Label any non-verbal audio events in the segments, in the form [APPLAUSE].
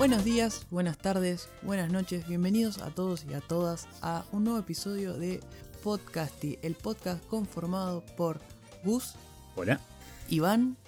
Buenos días, buenas tardes, buenas noches, bienvenidos a todos y a todas a un nuevo episodio de Podcasty, el podcast conformado por Gus, Hola. Iván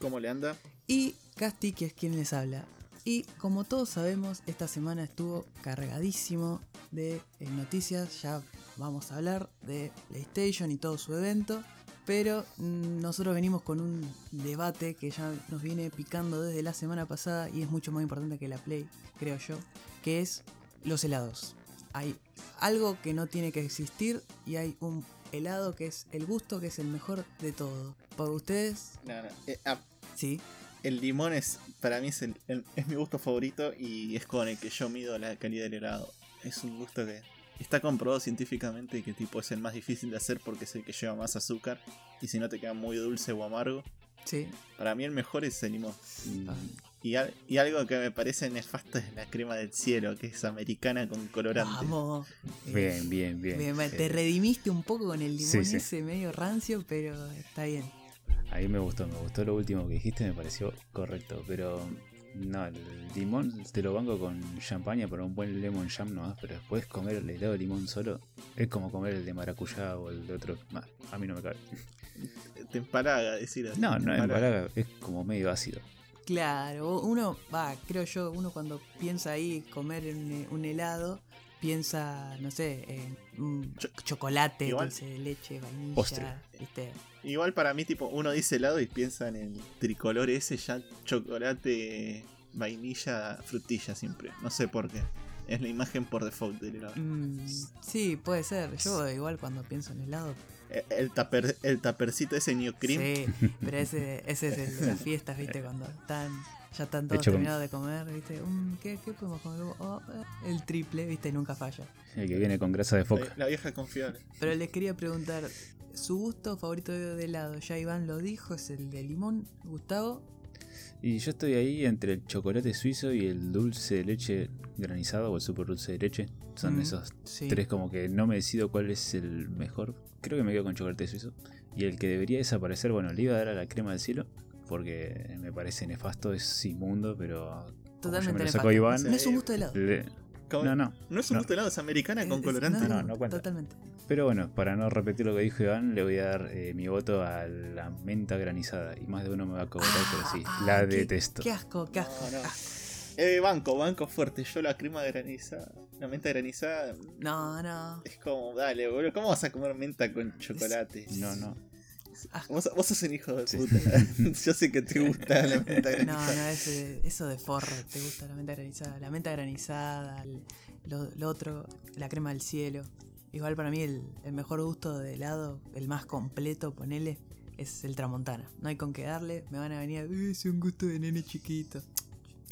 ¿Cómo le anda? y Casti, que es quien les habla. Y como todos sabemos, esta semana estuvo cargadísimo de eh, noticias, ya vamos a hablar de PlayStation y todo su evento, pero mm, nosotros venimos con un debate que ya nos viene picando desde la semana pasada y es mucho más importante que la Play, creo yo, que es los helados. Hay algo que no tiene que existir y hay un helado que es el gusto que es el mejor de todo. ¿Para ustedes? No, no. Eh, ah, Sí. el limón es, para mí es, el- el- es mi gusto favorito y es con el que yo mido la calidad del helado. Es un gusto que está comprobado científicamente que tipo es el más difícil de hacer porque es el que lleva más azúcar y si no te queda muy dulce o amargo. Sí. Para mí el mejor es el limón. Ah. Y, al- y algo que me parece nefasto es la crema del cielo, que es americana con colorante. Vamos. Bien, bien, bien. te redimiste un poco con el limón Sí, sí. ese medio rancio, pero está bien. Ahí me gustó, me gustó lo último que dijiste, me pareció correcto. Pero no, el limón te lo banco con champaña para un buen lemon jam nomás, pero después comer el helado de limón solo es como comer el de maracuyá o el de otro. Nah, a mí no me cabe. Te empalaga decir así. No, no es empalaga. empalaga, es como medio ácido. Claro, uno, va, creo yo, uno cuando piensa ahí comer un, un helado, piensa, no sé, en Cho- chocolate, igual- dulce de leche, vainilla, Postre. ¿viste? Igual para mí, tipo, uno dice helado y piensa en el tricolor ese ya chocolate, vainilla, frutilla siempre. No sé por qué. Es la imagen por default del helado. Mm, sí, puede ser. Yo igual cuando pienso en helado. Eh, El, taper, el tapercito ese New Cream. Sí, [LAUGHS] pero ese, ese es el de las fiestas, ¿viste? Cuando están, ya están todos terminados de comer, ¿viste? Mm, ¿qué, ¿Qué podemos comer? Oh, eh, el triple, ¿viste? Y nunca falla. El que viene con grasa de foca. la vieja confiable. Pero les quería preguntar, ¿su gusto favorito de de helado? Ya Iván lo dijo, es el de limón. Gustavo, Y yo estoy ahí entre el chocolate suizo y el dulce de leche granizado o el super dulce de leche. Son Mm, esos sí. tres como que no me decido cuál es el mejor. Creo que me quedo con chocolate suizo. Y el que debería desaparecer, bueno, le iba a dar a la crema del cielo. Porque me parece nefasto, es inmundo, pero... Totalmente yo me lo nefasto. saco a Iván, No es un gusto de helado. No, no. No es un no. gusto de helado, es americana con colorante. no, No, no cuenta. Totalmente. Pero bueno, para no repetir lo que dijo Iván, le voy a dar eh, mi voto a la menta granizada. Y más de uno me va a cobrar, pero sí, Ah, la qué- detesto. Qué asco, qué asco. No, no. Eh, banco, banco fuerte. Yo la crema granizada, la menta granizada, No, no. es como, dale, boludo. ¿Cómo vas a comer menta con chocolate? No, no. Vos, vos sos un hijo de Sí. puta. [LAUGHS] Yo sé que te gusta la menta No, granizada. no, ese- eso de forro, te gusta la menta granizada. La menta granizada, el- lo, lo otro, la crema del cielo. Igual para mí el, el mejor gusto de helado, el más completo, ponele, es el tramontana. No hay con qué darle, me van a venir, "Eh, es un gusto de nene chiquito.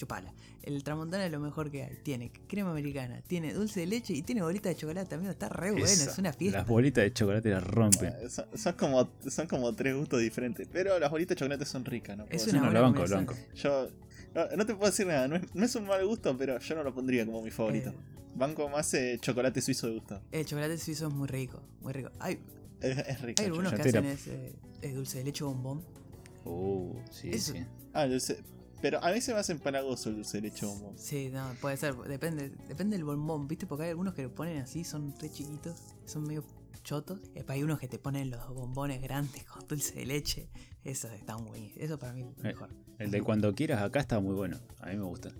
Chupala. El tramontana es lo mejor que hay. Tiene crema americana, tiene dulce de leche y tiene bolita de chocolate, amigo. Está re bueno, Esa. es una fiesta. Las bolitas de chocolate las rompen. Son, son como, son como tres gustos diferentes. Pero las bolitas de chocolate son ricas, ¿no? Es una no, buena lo banco, banco. Yo no, no te puedo decir nada, no es, no es un mal gusto, pero yo no lo pondría como mi favorito. Eh. Banco más eh, chocolate suizo de gusto. El chocolate suizo es muy rico, muy rico. Hay, Es, es rico. hay algunos que hacen ese, eh, dulce de leche bombón. Uh, sí, Eso. sí. Ah, dulce- Pero a mí se me hace empalagoso el dulce de leche bombón. Sí, no, puede ser, depende, depende del bombón, ¿viste? Porque hay algunos que lo ponen así, son re chiquitos, son medio chotos. Después hay unos que te ponen los bombones grandes con dulce de leche. Esos están buenísimos. Eso para mí es Eh, mejor. El de cuando quieras acá está muy bueno. A mí me gusta.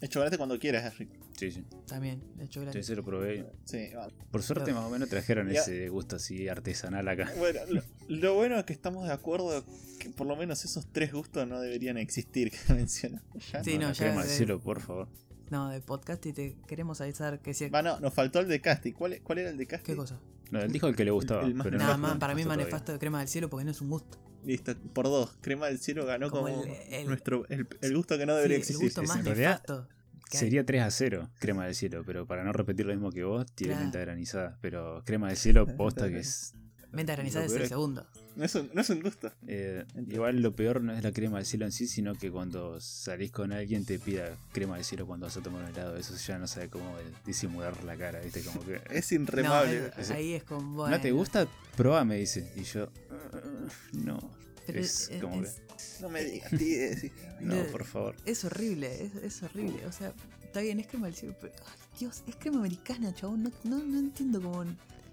El chocolate cuando quieras es rico. Sí, sí. También, el chocolate. Yo se lo probé. Sí, va. Por suerte, más o menos trajeron Ya. ese gusto así artesanal acá. Bueno, lo, lo bueno es que estamos de acuerdo que por lo menos esos tres gustos no deberían existir que [LAUGHS] mencionamos. ¿ya? Sí, no, ya crema de- cielo, por favor. No, de podcast y te queremos avisar que si... Va, no, nos faltó el de Casti. ¿Cuál, cuál era el de Casti? ¿Qué cosa? No, él dijo el que le gustaba. el más pero no Nada más, para mí manifesto de crema del cielo porque no es un gusto. Listo, por dos. Crema del cielo ganó Como como, el- el- nuestro, el, el gusto que no Sí, debería el existir. gusto es- más en realidad nefasto. Sería 3 a 0, crema del cielo, pero para no repetir lo mismo que vos, tiene Claro. menta granizada. Pero crema del cielo, [LAUGHS] posta que es. Menta granizada es el segundo. No, es un, no es un gusto. eh, igual lo peor no es la crema del cielo en sí, sino que cuando salís con alguien te pida crema del cielo cuando vas a tomar un helado. Eso ya no sabe cómo disimular la cara, ¿viste? Como que. Es No, inremable. eh, ahí es con bueno. ¿No te gusta? Probá, me dice. Y yo. "Uh, no. Pero es es- como es- No me digas, tío. sí. [LAUGHS] No, de- por favor. Es horrible, es, es horrible. O sea, está bien, es crema del cielo, pero. Ay, Dios, es crema americana, chabón. No, no, no entiendo cómo.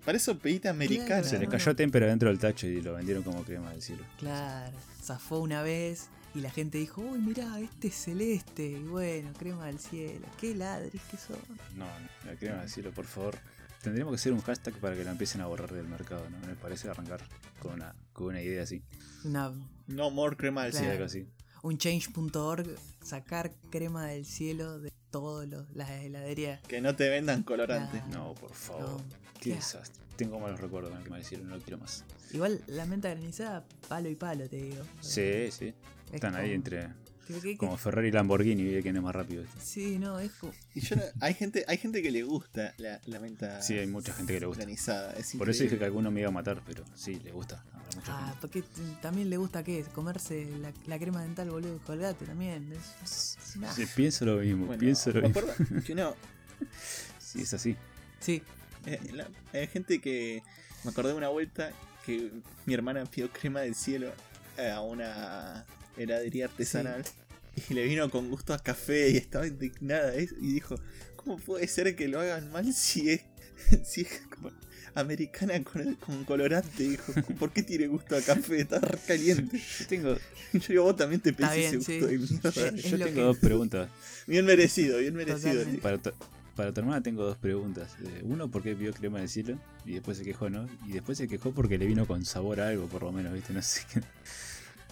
Para eso pedite americana. Claro. Se le cayó no. témpera dentro del tacho y lo vendieron como crema del cielo. Claro, zafó una vez y la gente dijo, uy, mirá, este es celeste. Y bueno, crema del cielo. Qué ladris que son. No, la crema del cielo, por favor. Tendríamos que hacer un hashtag para que la empiecen a borrar del mercado, ¿no? Me parece arrancar con una, con una idea así. Una, No more crema del Claro. algo así. un change.org, sacar crema del cielo de todas las heladerías. Que no te vendan colorante. Claro. No, por favor. No, Qué desastre. Tengo malos recuerdos con el crema del cielo, no lo quiero más. Igual la menta granizada, palo y palo, te digo. Sí, sí. Es Están ahí entre ¿Qué- qué- como Ferrari y Lamborghini, y quién es más rápido. Sí, no, es como. Y yo no- hay gente, hay gente que le gusta la, la menta Sí, hay mucha gente que le gusta. granizada. Es Por eso dije que alguno me iba a matar, pero sí, le gusta. Ah, gente. porque también le gusta qué? Comerse la, la crema dental, boludo, colgate también. Es, es una- Sí, pienso lo mismo, Bueno, pienso lo mismo. que no, [LAUGHS] Sí, es así. Sí, eh, la- hay gente que me acordé de una vuelta que mi hermana pidió crema del cielo a una heladería artesanal y le vino con gusto a café y estaba indignada ¿eh? y dijo ¿cómo puede ser que lo hagan mal si es, [LAUGHS] si es como americana con, con colorante? Dijo, ¿por qué tiene gusto a café? Está caliente. Yo tengo, Yo digo, vos también te pedís ese sí. gusto de mierda. Es yo tengo que- dos preguntas. Bien merecido, bien merecido. Para tu, para tu hermana tengo dos preguntas. Eh, Uno, ¿por qué pidió crema del cielo? Y después se quejó, ¿no? Y después se quejó porque le vino con sabor a algo, por lo menos, ¿viste? No sé qué.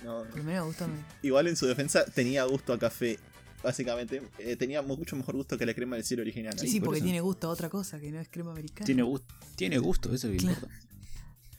No, lo menos me gusta. Igual en su defensa tenía gusto a café. Básicamente, Eh, tenía mucho mejor gusto que la crema del cielo original. Sí, Sí, sí, por porque eso. tiene gusto a otra cosa que no es crema americana. Tiene gusto, tiene gusto, eso es Claro. importa.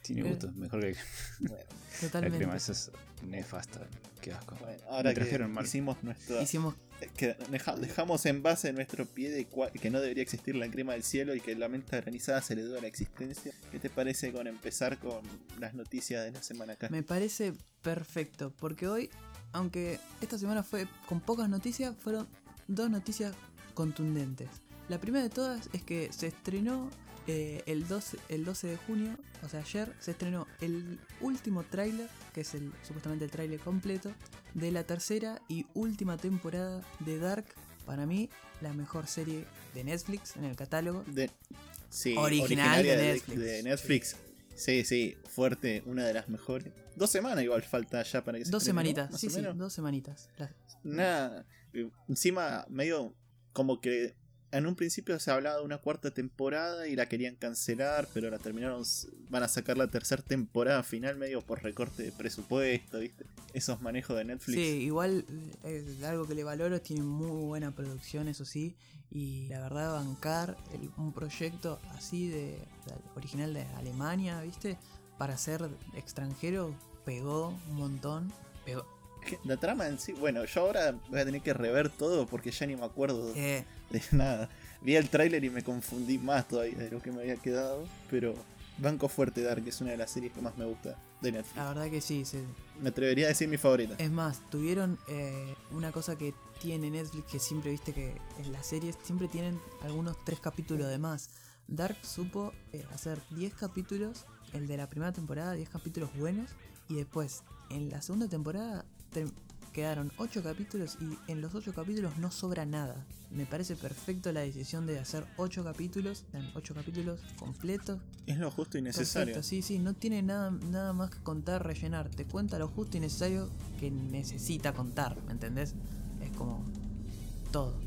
Tiene gusto, mejor que Bueno, [LAUGHS] la Totalmente. crema, esa es nefasta. Qué asco. bueno, ahora Me trajeron que mal. hicimos nuestro. Hicimos. que deja- dejamos en base nuestro pie de que no debería existir la crema del cielo y que la menta granizada se le duda la existencia. ¿Qué te parece con empezar con las noticias de la semana acá? Me parece perfecto. Porque hoy, aunque esta semana fue con pocas noticias, fueron dos noticias contundentes. La primera de todas es que se estrenó eh, el, 12, el 12 de junio, o sea, ayer, se estrenó el último tráiler, que es el supuestamente el tráiler completo, de la tercera y última temporada de Dark. Para mí, la mejor serie de Netflix en el catálogo. De, sí, Original de Netflix. de Netflix. Sí, sí, fuerte, una de las mejores. Dos semanas igual falta ya para que se Dos semanitas, sí, sí, dos semanitas. La- Nada, encima medio como que en un principio se hablaba de una cuarta temporada y la querían cancelar, pero la terminaron, van a sacar la tercera temporada final medio por recorte de presupuesto, ¿viste? Esos manejos de Netflix. Sí, igual eh, algo que le valoro, tiene muy buena producción, eso sí, y la verdad bancar el- un proyecto así de- original de Alemania, ¿viste? Para ser extranjero pegó un montón. Pegó. La trama en sí, bueno, yo ahora voy a tener que rever todo porque ya ni me acuerdo de [LAUGHS] nada. Vi el tráiler y me confundí más todavía de lo que me había quedado, pero Banco Fuerte Dark es una de las series que más me gusta de Netflix. la verdad que sí, se- Me atrevería a decir mi favorita. es más, tuvieron eh, una cosa que tiene Netflix que siempre viste que en las series siempre tienen algunos tres capítulos de más. Dark supo eh, hacer 10 capítulos, el de la primera temporada, 10 capítulos buenos, y después en la segunda temporada quedaron 8 capítulos y en los 8 capítulos no sobra nada. Me parece perfecto la decisión de hacer 8 capítulos, 8 capítulos completos. Es lo justo y necesario. Perfecto, sí, sí, no tiene nada, nada más que contar, rellenar. Te cuenta lo justo y necesario que necesita contar, ¿me entendés? Es como todo.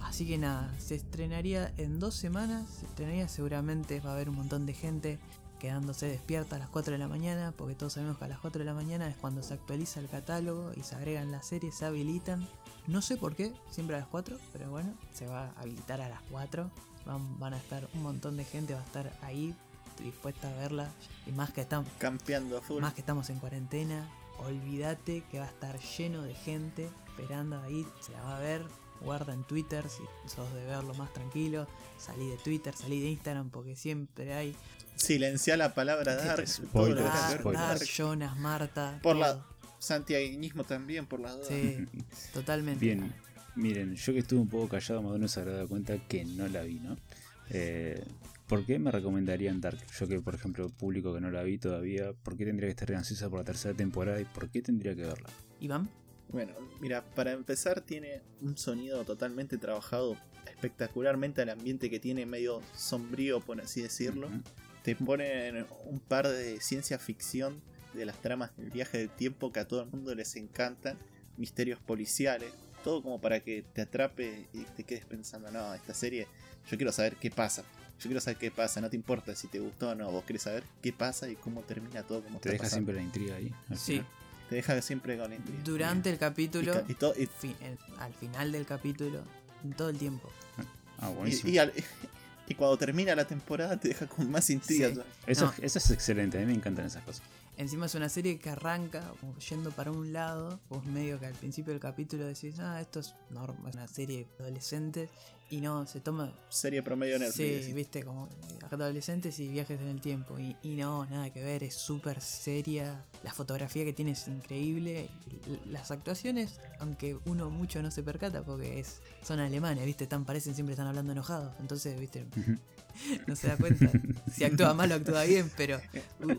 Así que nada, se estrenaría en dos semanas, se estrenaría seguramente, va a haber un montón de gente quedándose despierta a las 4 de la mañana, porque todos sabemos que a las 4 de la mañana es cuando se actualiza el catálogo y se agregan las series, se habilitan. No sé por qué, siempre a las 4, pero bueno, se va a habilitar a las 4. Van, van a estar un montón de gente, va a estar ahí dispuesta a verla. Y más que estamos, Campeando full. más que estamos en cuarentena, olvídate que va a estar lleno de gente esperando ahí, se la va a ver. Guarda en Twitter si sos de verlo más tranquilo. Salí de Twitter, salí de Instagram porque siempre hay Silenciar la palabra Dark. spoilers, Dark, spoilers. Jonas, Marta. Por todo. la- Santiaguinismo también, por las dudas. Sí, [LAUGHS] totalmente. Bien, miren, yo que estuve un poco callado, más o menos se habrá dado cuenta que no la vi, ¿no? Eh, ¿Por qué me recomendarían Dark? Yo que, por ejemplo, público que no la vi todavía, ¿por qué tendría que estar ansiosa por la tercera temporada y por qué tendría que verla? Iván, Bueno, mira, para empezar tiene un sonido totalmente trabajado espectacularmente al ambiente que tiene, medio sombrío, por así decirlo. Te ponen un par de ciencia ficción de las tramas del viaje del tiempo que a todo el mundo les encantan, misterios policiales, todo como para que te atrape y te quedes pensando, no, esta serie, yo quiero saber qué pasa. Yo quiero saber qué pasa, no te importa si te gustó o no, vos querés saber qué pasa y cómo termina todo como Te está deja pasando. siempre la intriga ahí. Sí. final. Te deja siempre con la intriga. durante el capítulo, ca- y todo- y- fi- el- al final del capítulo, en todo el tiempo. Ah, buenísimo. y al- [LAUGHS] y cuando termina la temporada te deja con más intriga. Sí. Eso, No. eso es excelente, a mí me encantan esas cosas. Encima es una serie que arranca yendo para un lado. Vos medio que al principio del capítulo decís, ah, esto es, normal, es una serie adolescente. Y no, se toma... Serie promedio Netflix. Sí, viste, como adolescentes y viajes en el tiempo. Y, y no, nada que ver, es súper seria. La fotografía que tiene es increíble. Las actuaciones, aunque uno mucho no se percata porque es son alemanes, viste, tan parecen siempre están hablando enojados. Entonces, viste, [LAUGHS] no se da cuenta. Si actúa mal o actúa bien, pero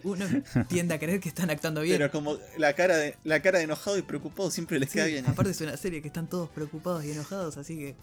uno tiende a creer que están actuando bien. Pero como la cara de la cara de enojado y preocupado siempre les Sí, queda bien. aparte es una serie que están todos preocupados y enojados, así que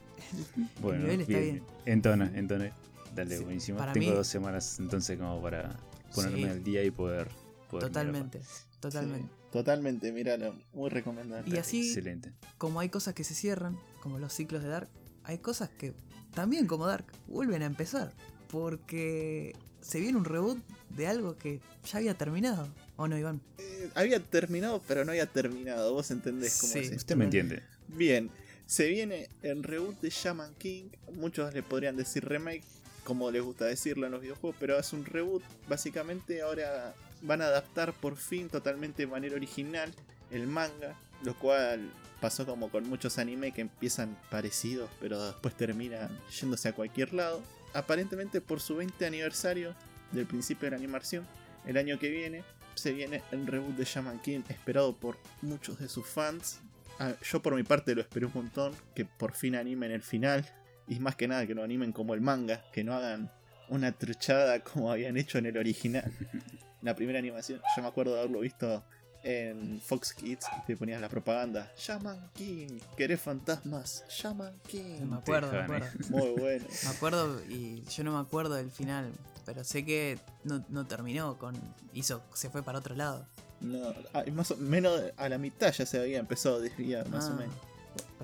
Bueno, nivel está bien. Entona, entona. Dale, Sí, buenísimo. Tengo mí- dos semanas entonces como para ponerme Sí. al día y poder... poder totalmente, totalmente. totalmente, míralo. Muy recomendable. Y así, Excelente. como hay cosas que se cierran, como los ciclos de Dark, hay cosas que también como Dark vuelven a empezar. Porque se viene un reboot de algo que ya había terminado. ¿O no, Iván? Eh, había terminado, pero no había terminado. Vos entendés cómo Sí. es esto. Usted me entiende. Bien, se viene el reboot de Shaman King. Muchos le podrían decir remake, como les gusta decirlo en los videojuegos, pero es un reboot. Básicamente ahora van a adaptar por fin totalmente de manera original el manga, lo cual pasó como con muchos anime que empiezan parecidos, pero después terminan yéndose a cualquier lado. Aparentemente por su 20 aniversario del principio de la animación, el año que viene, se viene el reboot de Shaman King esperado por muchos de sus fans. Ah, yo por mi parte lo espero un montón, que por fin animen el final. Y más que nada que lo animen como el manga, que no hagan una truchada como habían hecho en el original. [LAUGHS] La primera animación, yo me acuerdo de haberlo visto en Fox Kids y te ponías la propaganda. Shaman King, ¿querés fantasmas? Shaman King. Me acuerdo, me acuerdo. Muy bueno. [LAUGHS] Me acuerdo y yo no me acuerdo del final. Pero sé que no, no terminó con. hizo. se fue para otro lado. No, ah, más o menos a la mitad ya se había empezado a desviar, más o Ah. menos.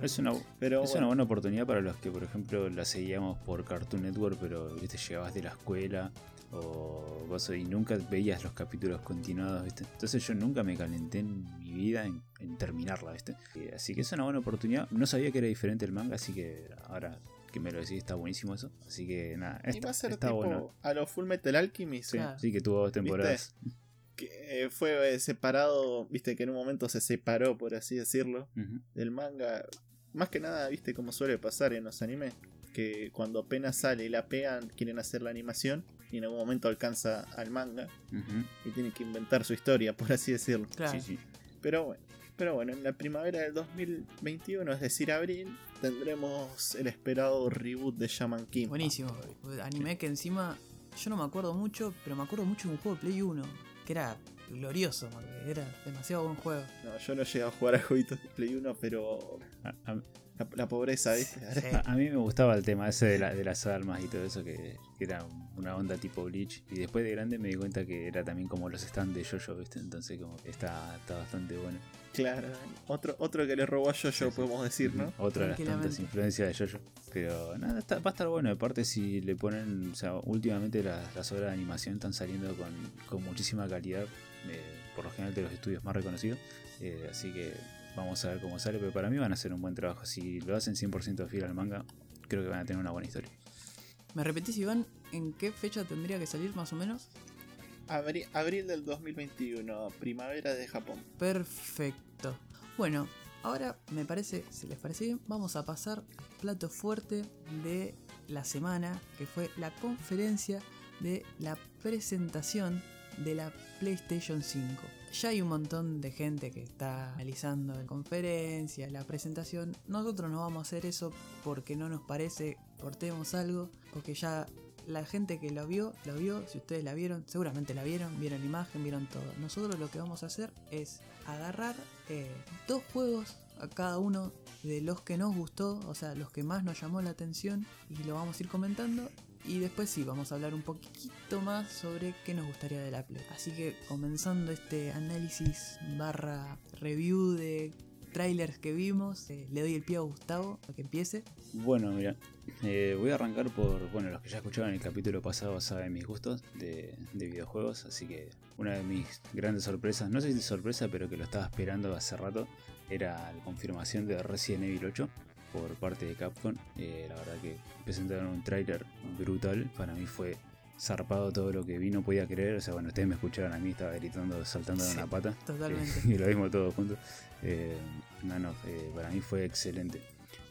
Es una, Pero es bueno. una buena oportunidad para los que, por ejemplo, la seguíamos por Cartoon Network, pero viste llegabas de la escuela o vos y nunca veías los capítulos continuados, ¿viste? Entonces yo nunca me calenté en mi vida en, en terminarla, ¿viste? Eh, Así que es una buena oportunidad. No sabía que era diferente el manga, así que ahora que me lo decís está buenísimo eso. Así que nada, Y va está, a ser está tipo bueno. a los Full Metal Alchemist. Sí, Claro. sí, que tuvo dos temporadas. que eh, fue eh, separado, viste que en un momento se separó, por así decirlo, del manga. Más que nada, viste como suele pasar en los animes, que cuando apenas sale y la pegan, quieren hacer la animación y en algún momento alcanza al manga y tienen que inventar su historia, por así decirlo. Claro. Sí, sí. Pero bueno, pero bueno, en la primavera del 2021, es decir, abril, tendremos el esperado reboot de Shaman King. Buenísimo. Anime que encima. Yo no me acuerdo mucho, pero me acuerdo mucho de un juego de Play 1. Que era glorioso, porque era demasiado buen juego. No, yo no llegué a jugar a jueguitos de Play 1, pero A- a- la, la pobreza, ¿viste? Sí. A, a mí me gustaba el tema ese de, la- de las almas y todo eso, que, que era una onda tipo Bleach. Y después de grande me di cuenta que era también como los stands de Jojo, ¿viste? Entonces como que está, está bastante bueno. Claro, otro, otro que le robó a Jojo, Sí, sí. podemos decir, ¿no? Otra de las tantas influencias de Jojo. Pero nada, está- va a estar bueno. Aparte si le ponen, o sea, últimamente las, las obras de animación están saliendo con, con muchísima calidad, eh, por lo general de los estudios más reconocidos. Eh, así que vamos a ver cómo sale, pero para mí van a hacer un buen trabajo. Si lo hacen 100% fiel al manga, creo que van a tener una buena historia. ¿Me repetís, Iván, en qué fecha tendría que salir más o menos? Abri- abril del 2021, primavera de Japón. Perfecto. Bueno, ahora me parece, si les parece bien, vamos a pasar al plato fuerte de la semana, que fue la conferencia de la presentación de la PlayStation 5. Ya hay un montón de gente que está analizando la conferencia, la presentación. Nosotros no vamos a hacer eso porque no nos parece, cortemos algo, porque ya la gente que lo vio, lo vio, si ustedes la vieron, seguramente la vieron, vieron la imagen, vieron todo. Nosotros lo que vamos a hacer es agarrar eh, dos juegos a cada uno de los que nos gustó, o sea, los que más nos llamó la atención, y lo vamos a ir comentando. Y después sí, vamos a hablar un poquito más sobre qué nos gustaría de la Play. Así que comenzando este análisis barra review de trailers que vimos, eh, le doy el pie a Gustavo para que empiece. Bueno, mira, eh, voy a arrancar por bueno los que ya escuchaban en el capítulo pasado saben mis gustos de, de, videojuegos, así que una de mis grandes sorpresas, no sé si sorpresa, pero que lo estaba esperando hace rato, era la confirmación de Resident Evil 8 por parte de Capcom. Eh, la verdad que presentaron un trailer brutal, para mí fue zarpado todo lo que vi, no podía creer. O sea, bueno, ustedes me escucharon a mí, estaba gritando, saltando de una pata. Totalmente. [LAUGHS] y lo vimos todos juntos. Eh, no, no, eh, para mí fue excelente.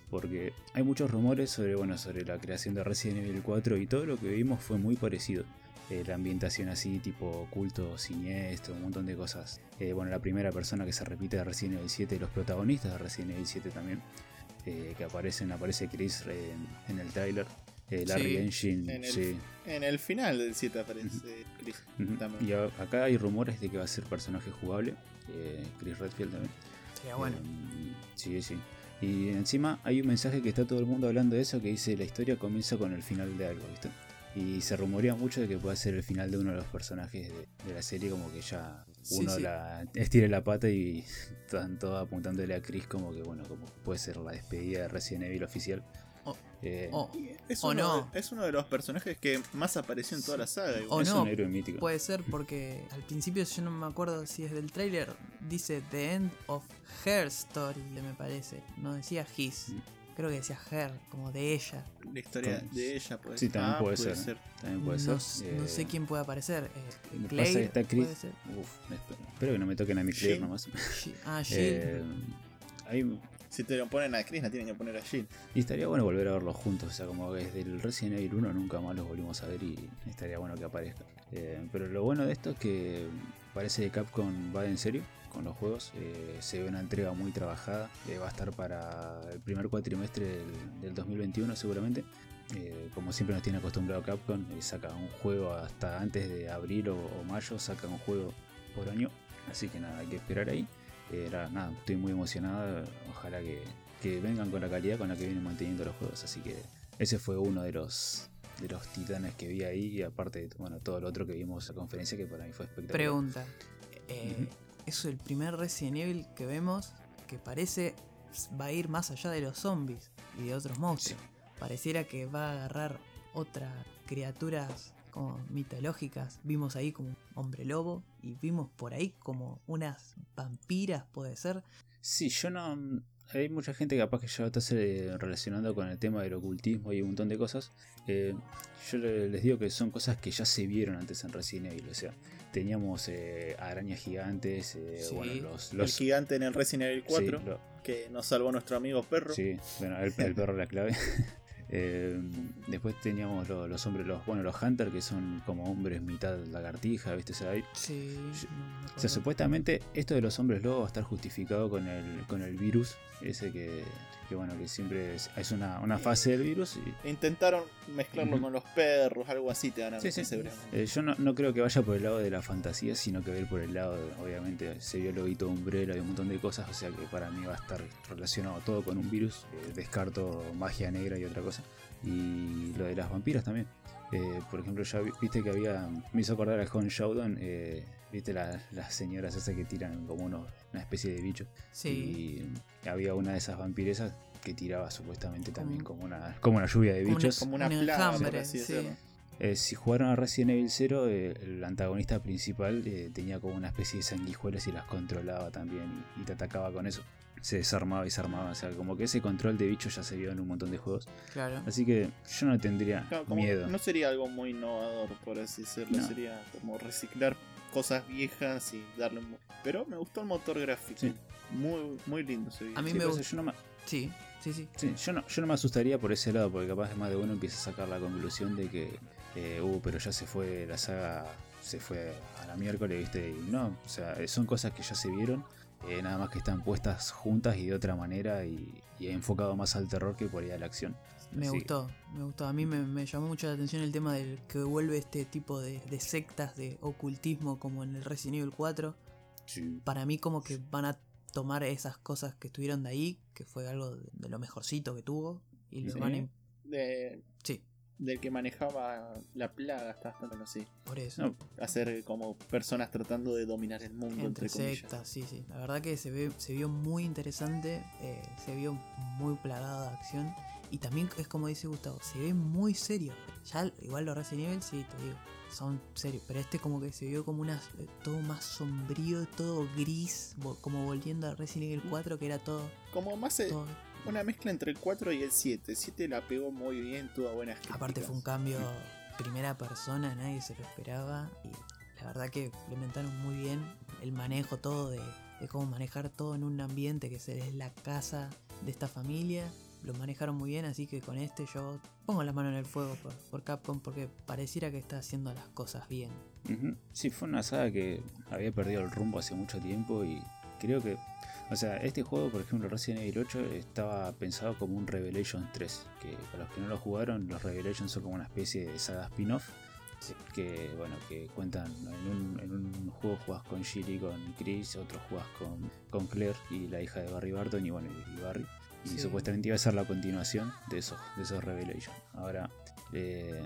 Porque hay muchos rumores sobre, bueno, sobre la creación de Resident Evil 4 y todo lo que vimos fue muy parecido. Eh, la ambientación así, tipo culto, siniestro, un montón de cosas. bueno, la primera persona que se repite de Resident Evil 7, los protagonistas de Resident Evil 7 también, que aparecen, aparece Chris en el trailer. Larry Engine, en el, sí. En el final del 7 aparece Chris. Y acá hay rumores de que va a ser personaje jugable. Chris Redfield también. Sería bueno. sí, sí. Y encima hay un mensaje que está todo el mundo hablando de eso que dice la historia comienza con el final de algo, ¿viste? Y se rumorea mucho de que pueda ser el final de uno de los personajes de, la serie, como que ya uno la estire la pata y están todos apuntándole a Chris como que bueno, como puede ser la despedida de Resident Evil oficial. Eh, es, uno no. de, es uno de los personajes que más apareció en toda la saga. O es no, un héroe mítico. puede ser porque al principio yo no me acuerdo si es del trailer, dice The End of Her Story, me parece. No decía His. Creo que decía Her, como de ella. La historia de ella puede Sí, también Ah, puede, puede ser. ser. También puede no, ser. no Eh, sé quién puede aparecer. Eh, Claire, pasa es que está Chris. puede ser. Uf, espero, espero que no me toquen a mi Claire nomás. [LAUGHS] Ah, Jill. Eh, hay, Si te lo ponen a Chris, la tienen que poner a Jill. Y estaría bueno volver a verlos juntos, o sea, como que desde el Resident Evil 1 nunca más los volvimos a ver y estaría bueno que aparezca. Eh, pero lo bueno de esto es que parece que Capcom va en serio con los juegos, eh, se ve una entrega muy trabajada, eh, va a estar para el primer cuatrimestre del, del 2021 seguramente. Eh, como siempre nos tiene acostumbrado Capcom, eh, saca un juego hasta antes de abril o, o mayo, saca un juego por año, así que nada, hay que esperar ahí. Era- nada, estoy muy emocionado. Ojalá que, que vengan con la calidad con la que vienen manteniendo los juegos. Así que ese fue uno de los de los titanes que vi ahí. Y aparte, bueno, todo lo otro que vimos en la conferencia que para mí fue espectacular. Pregunta. Eh. Es el primer Resident Evil que vemos que parece va a ir más allá de los zombies y de otros monstruos. Pareciera que va a agarrar otras criaturas como mitológicas. Vimos ahí como un hombre lobo y vimos por ahí como unas vampiras, puede ser. Sí, yo no. Hay mucha gente capaz que ya lo está eh, relacionando con el tema del ocultismo y un montón de cosas. Eh, yo le- les digo que son cosas que ya se vieron antes en Resident Evil. O sea, teníamos eh, arañas gigantes, eh, Sí. bueno, los, El los gigante en el Resident Evil 4, sí, lo- que nos salvó nuestro amigo perro. Sí, bueno, el, el perro la clave. [LAUGHS] [LAUGHS] Eh, después teníamos lo- los hombres, los bueno, los Hunter que son como hombres mitad lagartija, ¿viste? O sea, hay- Sí. Yo- no o sea, supuestamente esto de los hombres lobo va a estar justificado con el, con el virus, ese que, que bueno, que siempre es, es una, una fase del virus. Y, Intentaron mezclarlo con los perros, algo así te van a Sí, sí. eh, yo no, no creo que vaya por el lado de la fantasía, sino que ir por el lado, de- obviamente, se vio el lobito umbrella y un montón de cosas, o sea que para mí va a estar relacionado todo con un virus. eh, descarto magia negra y otra cosa. Y lo de las vampiras también. Eh, por ejemplo, ya vi- viste que había. Me hizo acordar a Hon Showdown. eh, viste la- las señoras esas que tiran como unos- una especie de bicho. Sí. Y había una de esas vampiresas que tiraba supuestamente también Como- como una, como una lluvia de Como bichos. Como una plaga, así sí. Eh, si jugaron a Resident Evil 0, eh, el antagonista principal eh, tenía como una especie de sanguijuelas y las controlaba también y, y te atacaba con eso. Se desarmaba y se armaba. O sea, como que ese control de bichos ya se vio en un montón de juegos. Claro. Así que yo no tendría Claro, como miedo. No sería algo muy innovador, por así decirlo. No. Sería como reciclar cosas viejas y darle un... Pero me gustó el motor gráfico. Sí. Muy, muy lindo se A mí Sí, me gusta. yo no me, Sí, sí, sí. sí, yo, no, yo no me asustaría por ese lado, porque capaz más de uno empieza a sacar la conclusión de que, eh, uh, pero ya se fue la saga, se fue a la miércoles, ¿viste? Y no, o sea, son cosas que ya se vieron. Eh, nada más que están puestas juntas y de otra manera y, y enfocado más al terror que por ahí a la acción. Me gustó, me gustó. A mí me, llamó mucho la atención el tema del que vuelve este tipo de, sectas de ocultismo como en el Resident Evil 4. Para mí como que van a tomar esas cosas que estuvieron de ahí, que fue algo de, lo mejorcito que tuvo, y lo van a... De... Sí del que manejaba la plaga hasta bastante así. Por eso. hacer como personas tratando de dominar el mundo entre, sectas, sí, sí. La verdad que se ve, se vio muy interesante, eh, se vio muy plagada de acción. Y también es como dice Gustavo, se ve muy serio. Ya igual los Resident Evil, sí, te digo, son serios. Pero este como que se vio como una eh, todo más sombrío, todo gris, como volviendo a Resident Evil 4 que era todo. Como más eh, una mezcla entre el 4 y el 7. El 7 la pegó muy bien, tuvo buenas críticas. Aparte fue un cambio primera persona, nadie se lo esperaba. Y la verdad que implementaron muy bien el manejo todo de, cómo manejar todo en un ambiente que es la casa de esta familia lo manejaron muy bien, así que con este yo pongo la mano en el fuego por, Capcom porque pareciera que está haciendo las cosas bien. Sí, fue una saga que había perdido el rumbo hace mucho tiempo y creo que, o sea, este juego, por ejemplo, Resident Evil 8 estaba pensado como un Revelation 3, que para los que no lo jugaron, los Revelations son como una especie de saga spin-off. Que bueno, que cuentan en un, juego juegas con Shirley, con Chris, otro juegas con, con Claire y la hija de Barry Barton y bueno, y Barry. Y supuestamente iba a ser la continuación de esos, de esos Revelations. Ahora, eh,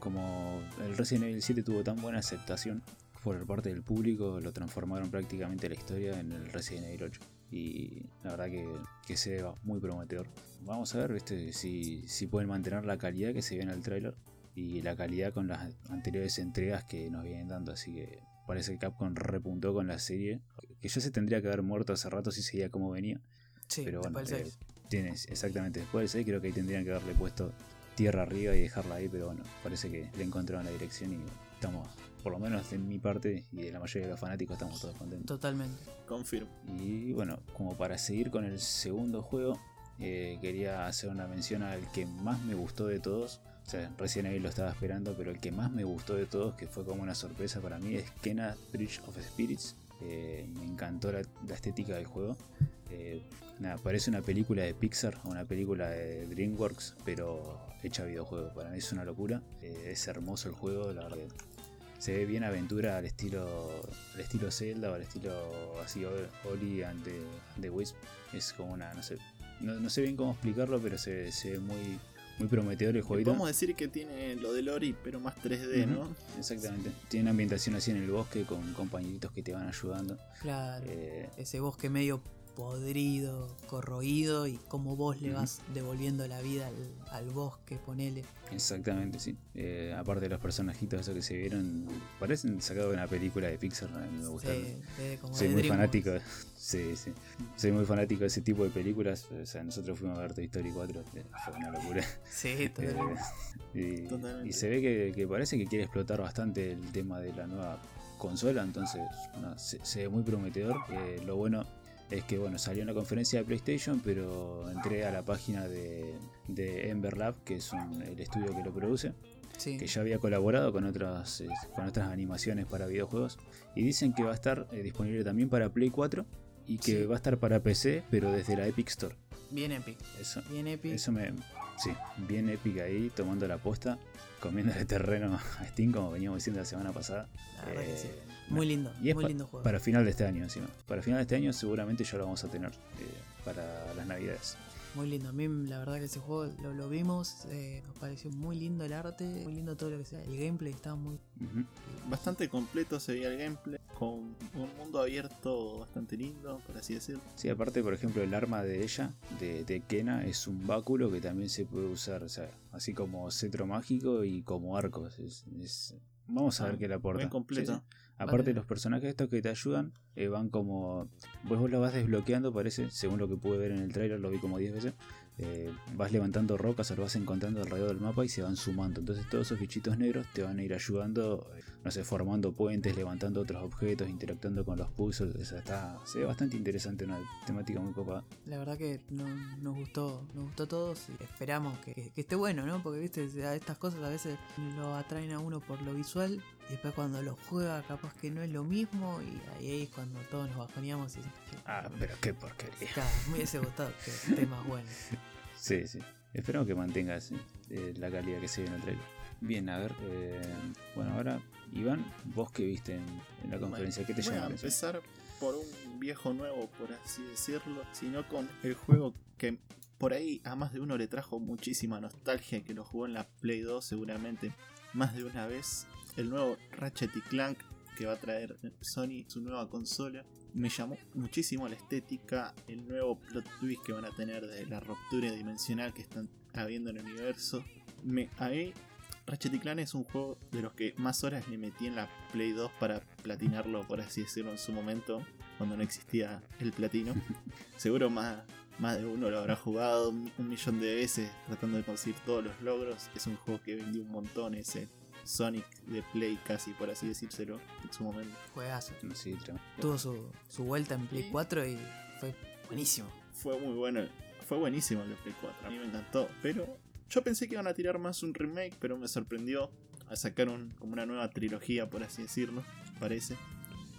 como el Resident Evil 7 tuvo tan buena aceptación por parte del público, lo transformaron prácticamente la historia en el Resident Evil 8. Y la verdad que, que se ve muy prometedor. Vamos a ver ¿viste? Si, si pueden mantener la calidad que se ve en el trailer y la calidad con las anteriores entregas que nos vienen dando. Así que parece que Capcom repuntó con la serie, que ya se tendría que haber muerto hace rato si seguía como venía. Sí, pero bueno, eh, tienes exactamente después del 6 creo que ahí tendrían que haberle puesto tierra arriba y dejarla ahí, pero bueno, parece que le encontraron la dirección y estamos, por lo menos de mi parte y de la mayoría de los fanáticos, estamos todos contentos. Totalmente. Confirmo. Y bueno, como para seguir con el segundo juego, eh, quería hacer una mención al que más me gustó de todos. O sea, recién ahí lo estaba esperando, pero el que más me gustó de todos, que fue como una sorpresa para mí, es Kena Bridge of Spirits. Eh, me encantó la, estética del juego. Eh, nada, parece una película de Pixar o una película de DreamWorks, pero hecha videojuego. Para mí es una locura. Eh, es hermoso el juego, la verdad. Se ve bien aventura al estilo, al estilo Zelda o al estilo así Oli and the, Wisp. Es como una, no sé, no, sé bien cómo explicarlo, pero se, se ve muy, muy prometedor el jueguito. Podemos decir que tiene lo de Ori, pero más 3D, ¿no? Exactamente. Tiene una ambientación así en el bosque con compañeritos que te van ayudando. Claro. Eh, ese bosque medio podrido, corroído y como vos le vas devolviendo la vida al, bosque, ponele. Exactamente, sí. Eh, aparte de los personajitos esos que se vieron, parecen sacados de una película de Pixar, me gustaron. Soy muy fanático, sí, sí. Soy muy fanático de ese tipo de películas. O sea, nosotros fuimos a ver Toy Story 4, eh, fue una locura. Sí, [LAUGHS] totalmente. y, y, se ve que, parece que quiere explotar bastante el tema de la nueva consola, entonces se, ve muy prometedor. Eh, lo bueno es que bueno, salió en la conferencia de PlayStation, pero entré a la página de, de Ember Lab, que es el estudio que lo produce, que ya había colaborado con otras, eh, con otras animaciones para videojuegos, y dicen que va a estar eh, disponible también para Play 4 y que va a estar para PC, pero desde la Epic Store. Bien Epic. Eso, bien Epic. Eso me, sí, bien Epic ahí, tomando la posta, comiendo el terreno a Steam, como veníamos diciendo la semana pasada. Eh, muy lindo, muy lindo juego. Para final de este año encima. Para final de este año seguramente ya lo vamos a tener eh, para las navidades. Muy lindo, a mí la verdad que ese juego lo, vimos, eh, nos pareció muy lindo el arte, muy lindo todo lo que sea, el gameplay estaba muy... Bastante completo se veía el gameplay, con un mundo abierto bastante lindo, por así decirlo. Sí, aparte por ejemplo el arma de ella, de, de Kena, es un báculo que también se puede usar, o sea, así como cetro mágico y como arcos. Es, Vamos a ver ah, qué le aporta. Bien completo. Aparte, los personajes estos que te ayudan eh, van como. Vos, vos lo vas desbloqueando, parece, según lo que pude ver en el trailer, lo vi como 10 veces. Eh, vas levantando rocas o lo vas encontrando alrededor del mapa y se van sumando. Entonces, todos esos bichitos negros te van a ir ayudando, eh, no sé, formando puentes, levantando otros objetos, interactuando con los puzzles. O sea, está, se ve bastante interesante, una temática muy copada. La verdad que nos gustó, nos gustó a todos y esperamos que, que esté bueno, ¿no? Porque, viste, estas cosas a veces lo atraen a uno por lo visual y después cuando lo juega capaz que no es lo mismo y ahí es cuando todos nos bajoneamos y Ah, pero qué porquería. Está, me hubiese gustado que esté más bueno. [LAUGHS] Sí, sí. Esperamos que mantengas eh, la calidad que se ve en el trailer. Bien, a ver, eh, bueno, ahora, Iván, vos que viste en, en la conferencia, ¿qué te Voy a empezar por un viejo nuevo, por así decirlo, sino con el juego que por ahí a más de uno le trajo muchísima nostalgia, que lo jugó en la Play 2 seguramente más de una vez. El nuevo Ratchet y Clank que va a traer Sony, su nueva consola. Me llamó muchísimo la estética, el nuevo plot twist que van a tener de la ruptura dimensional que están habiendo en el universo. Me, a mí Ratchet y Clank es un juego de los que más horas le metí en la Play 2 para platinarlo, por así decirlo, en su momento, cuando no existía el platino. [LAUGHS] Seguro más, más de uno lo habrá jugado un un millón de veces tratando de conseguir todos los logros. Es un juego que vendió un montón, ese Sonic de Play casi, por así decírselo, en su momento. Juegazo. Sí, tremendo. Tuvo su, su vuelta en Play 4 y fue buenísimo. Fue muy bueno, fue buenísimo el de Play 4, a mí me encantó, pero yo pensé que iban a tirar más un remake, pero me sorprendió a sacar un, como una nueva trilogía, por así decirlo, parece,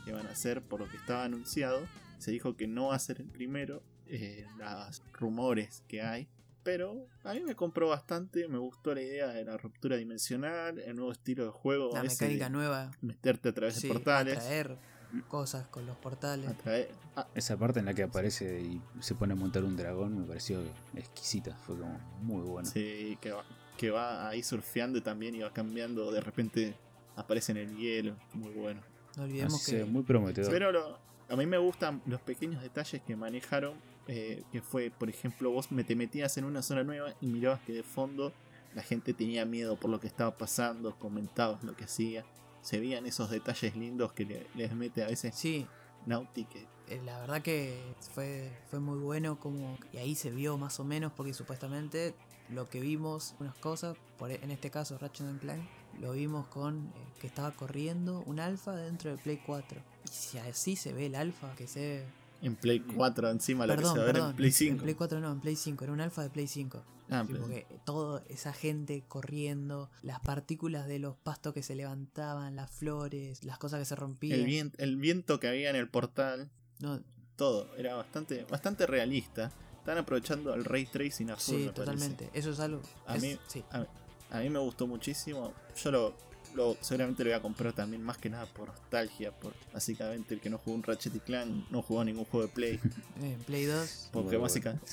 que van a hacer, por lo que estaba anunciado. Se dijo que no va a ser el primero, eh, los rumores que hay, pero a mí me compró bastante, me gustó la idea de la ruptura dimensional, el nuevo estilo de juego, La mecánica nueva. meterte a través Sí, de portales, atraer cosas con los portales. ah, Esa parte en la que aparece y se pone a montar un dragón me pareció exquisita, fue como muy bueno. Sí, que va, que va ahí surfeando también y va cambiando, de repente aparece en el hielo, muy bueno. No olvidemos Así que muy prometedor. Pero lo- a mí me gustan los pequeños detalles que manejaron, eh, que fue, por ejemplo, vos me te metías en una zona nueva y mirabas que de fondo la gente tenía miedo por lo que estaba pasando, comentabas lo que hacía. Se veían esos detalles lindos que le- les mete a veces sí, Naughty que eh, la verdad que fue, fue muy bueno como y ahí se vio más o menos porque supuestamente lo que vimos unas cosas por, e, en este caso Ratchet and Clank lo vimos con eh, que estaba corriendo un alfa dentro del Play 4 y si así se ve el alfa que se en Play 4 encima lo perdón que se va a ver en Play en 5. Play 4 no en Play 5 era un alfa de Play 5 Ah, Sí, porque toda esa gente corriendo, las partículas de los pastos que se levantaban, las flores, las cosas que se rompían. el, viento, el viento que había en el portal, No, todo, era bastante, bastante realista. Están aprovechando el ray tracing a full, sí, me parece. totalmente. Eso es algo. A es- mí- sí. A mí me gustó muchísimo. Yo lo, lo seguramente lo voy a comprar también más que nada por nostalgia. Por básicamente el que no jugó un Ratchet y Clank no jugó ningún juego de Play. [LAUGHS] Eh, en Play 2. Porque Bueno, básicamente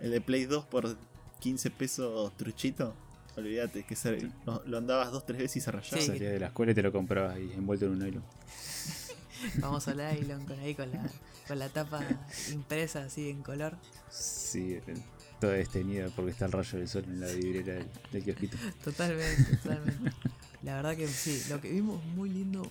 el de Play 2 por 15 pesos truchito. Olvídate que se- lo, lo andabas dos tres veces y se rayaba. Sí. Salías de la escuela y te lo comprabas ahí envuelto en un nylon. [LAUGHS] Vamos a nylon con ahí con la, con la tapa impresa así en color. Sí, eh, toda desteñida porque está el rayo del sol en la vidriera del, del kiosquito. Totalmente, totalmente. [LAUGHS] La verdad que sí, lo que vimos muy lindo,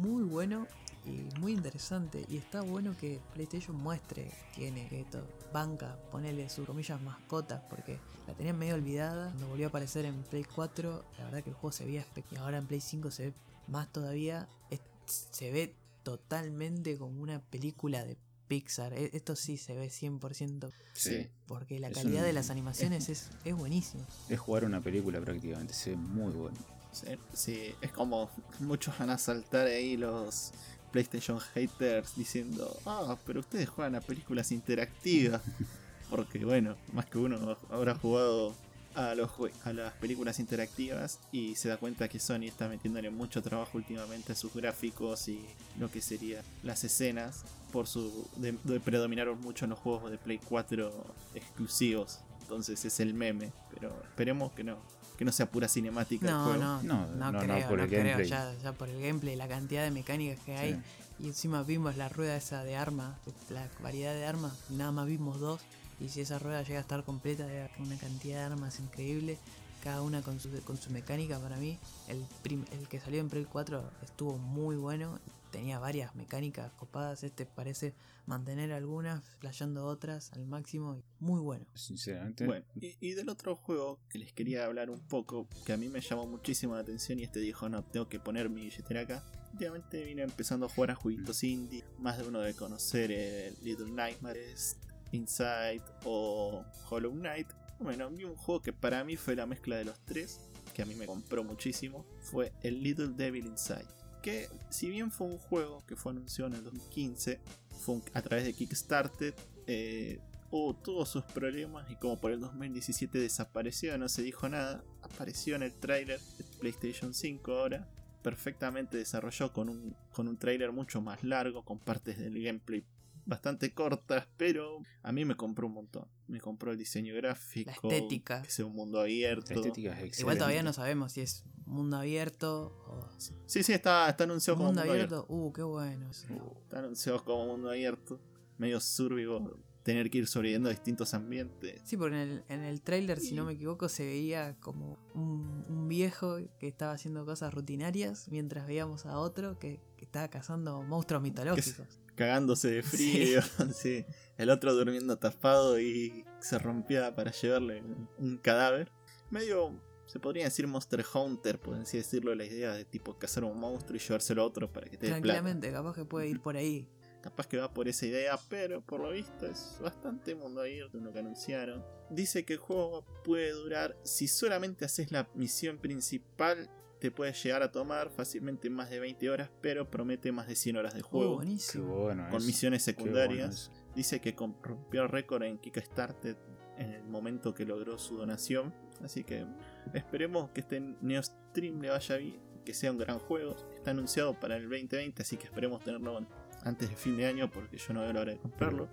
muy bueno y muy interesante. Y está bueno que PlayStation muestre, tiene que esto, banca, ponele sus comillas mascotas, porque la tenían medio olvidada. Cuando volvió a aparecer en Play 4, la verdad que el juego se veía espectacular. Ahora en Play 5 se ve más todavía. Es- se ve totalmente como una película de Pixar. E- Esto sí se ve 100%. Sí. Porque la Es calidad un- de las animaciones [LAUGHS] es, es buenísima. Es jugar una película prácticamente, se ve muy bueno. Sí, sí, es como muchos van a saltar ahí los PlayStation haters diciendo, ah, pero ustedes juegan a películas interactivas. [LAUGHS] Porque bueno, más que uno habrá jugado a, los a las películas interactivas y se da cuenta que Sony está metiéndole mucho trabajo últimamente a sus gráficos y lo que sería las escenas por su de, de predominaron mucho en los juegos de Play 4 exclusivos. Entonces es el meme, pero esperemos que no, que no sea pura cinemática No, juego. no, No, no, no, no, creo, por no el creo, ya, ya por el gameplay, la cantidad de mecánicas que hay. Sí. Y encima vimos la rueda esa de armas, la variedad de armas, nada más vimos dos. Y si esa rueda llega a estar completa, de una cantidad de armas increíble, cada una con su, con su mecánica para mí. El, prim- el que salió en Play 4 estuvo muy bueno, tenía varias mecánicas copadas. Este parece mantener algunas, flasheando otras al máximo. Muy bueno. Sinceramente, Bueno, y, y del otro juego que les quería hablar un poco, que a mí me llamó muchísimo la atención y este dijo, no, tengo que poner mi billetera acá. Últimamente vine empezando a jugar a jueguitos indie, más de uno de conocer eh, Little Nightmares, Inside o Hollow Knight. Bueno, vi un juego que para mí fue la mezcla de los tres, que a mí me compró muchísimo, fue el Little Devil Inside. Que si bien fue un juego que fue anunciado en el 2015, fue a través de Kickstarter, eh, hubo todos sus problemas y como por el 2017 desapareció, no se dijo nada, apareció en el tráiler de PlayStation 5 ahora, perfectamente desarrollado con un, con un tráiler mucho más largo, con partes del gameplay bastante cortas, pero a mí me compró un montón. Me compró el diseño gráfico, La estética. que sea un mundo abierto. La estética es excelente. Igual todavía no sabemos si es mundo abierto o Sí, sí, está, está anunciado como mundo mundo abierto. abierto. Uh, qué bueno. Está anunciado como mundo abierto. Medio survival. Tener que ir sobreviviendo a distintos ambientes. Sí, porque en el, en el trailer, si no me equivoco, se veía como un, un viejo que estaba haciendo cosas rutinarias mientras veíamos a otro que, que estaba cazando monstruos mitológicos. Cagándose de frío. [LAUGHS] sí. El otro durmiendo tapado y se rompía para llevarle un, cadáver. Medio, se podría decir Monster Hunter, por así decirlo, la idea de tipo cazar un monstruo y llevárselo a otro para que te plata. Tranquilamente, capaz que puede ir por ahí. Capaz que va por esa idea, pero por lo visto es bastante mundo abierto lo que anunciaron. Dice que el juego puede durar, si solamente haces la misión principal, te puede llegar a tomar fácilmente más de 20 horas, pero promete más de 100 horas de juego. Qué buenísimo. bueno con es. misiones Qué bueno secundarias. Dice que rompió el récord en Kickstarter en el momento que logró su donación. Así que esperemos que este Neo Stream le vaya bien, que sea un gran juego. Está anunciado para el 2020, así que esperemos tenerlo antes de fin de año porque yo no veo la hora de comprarlo.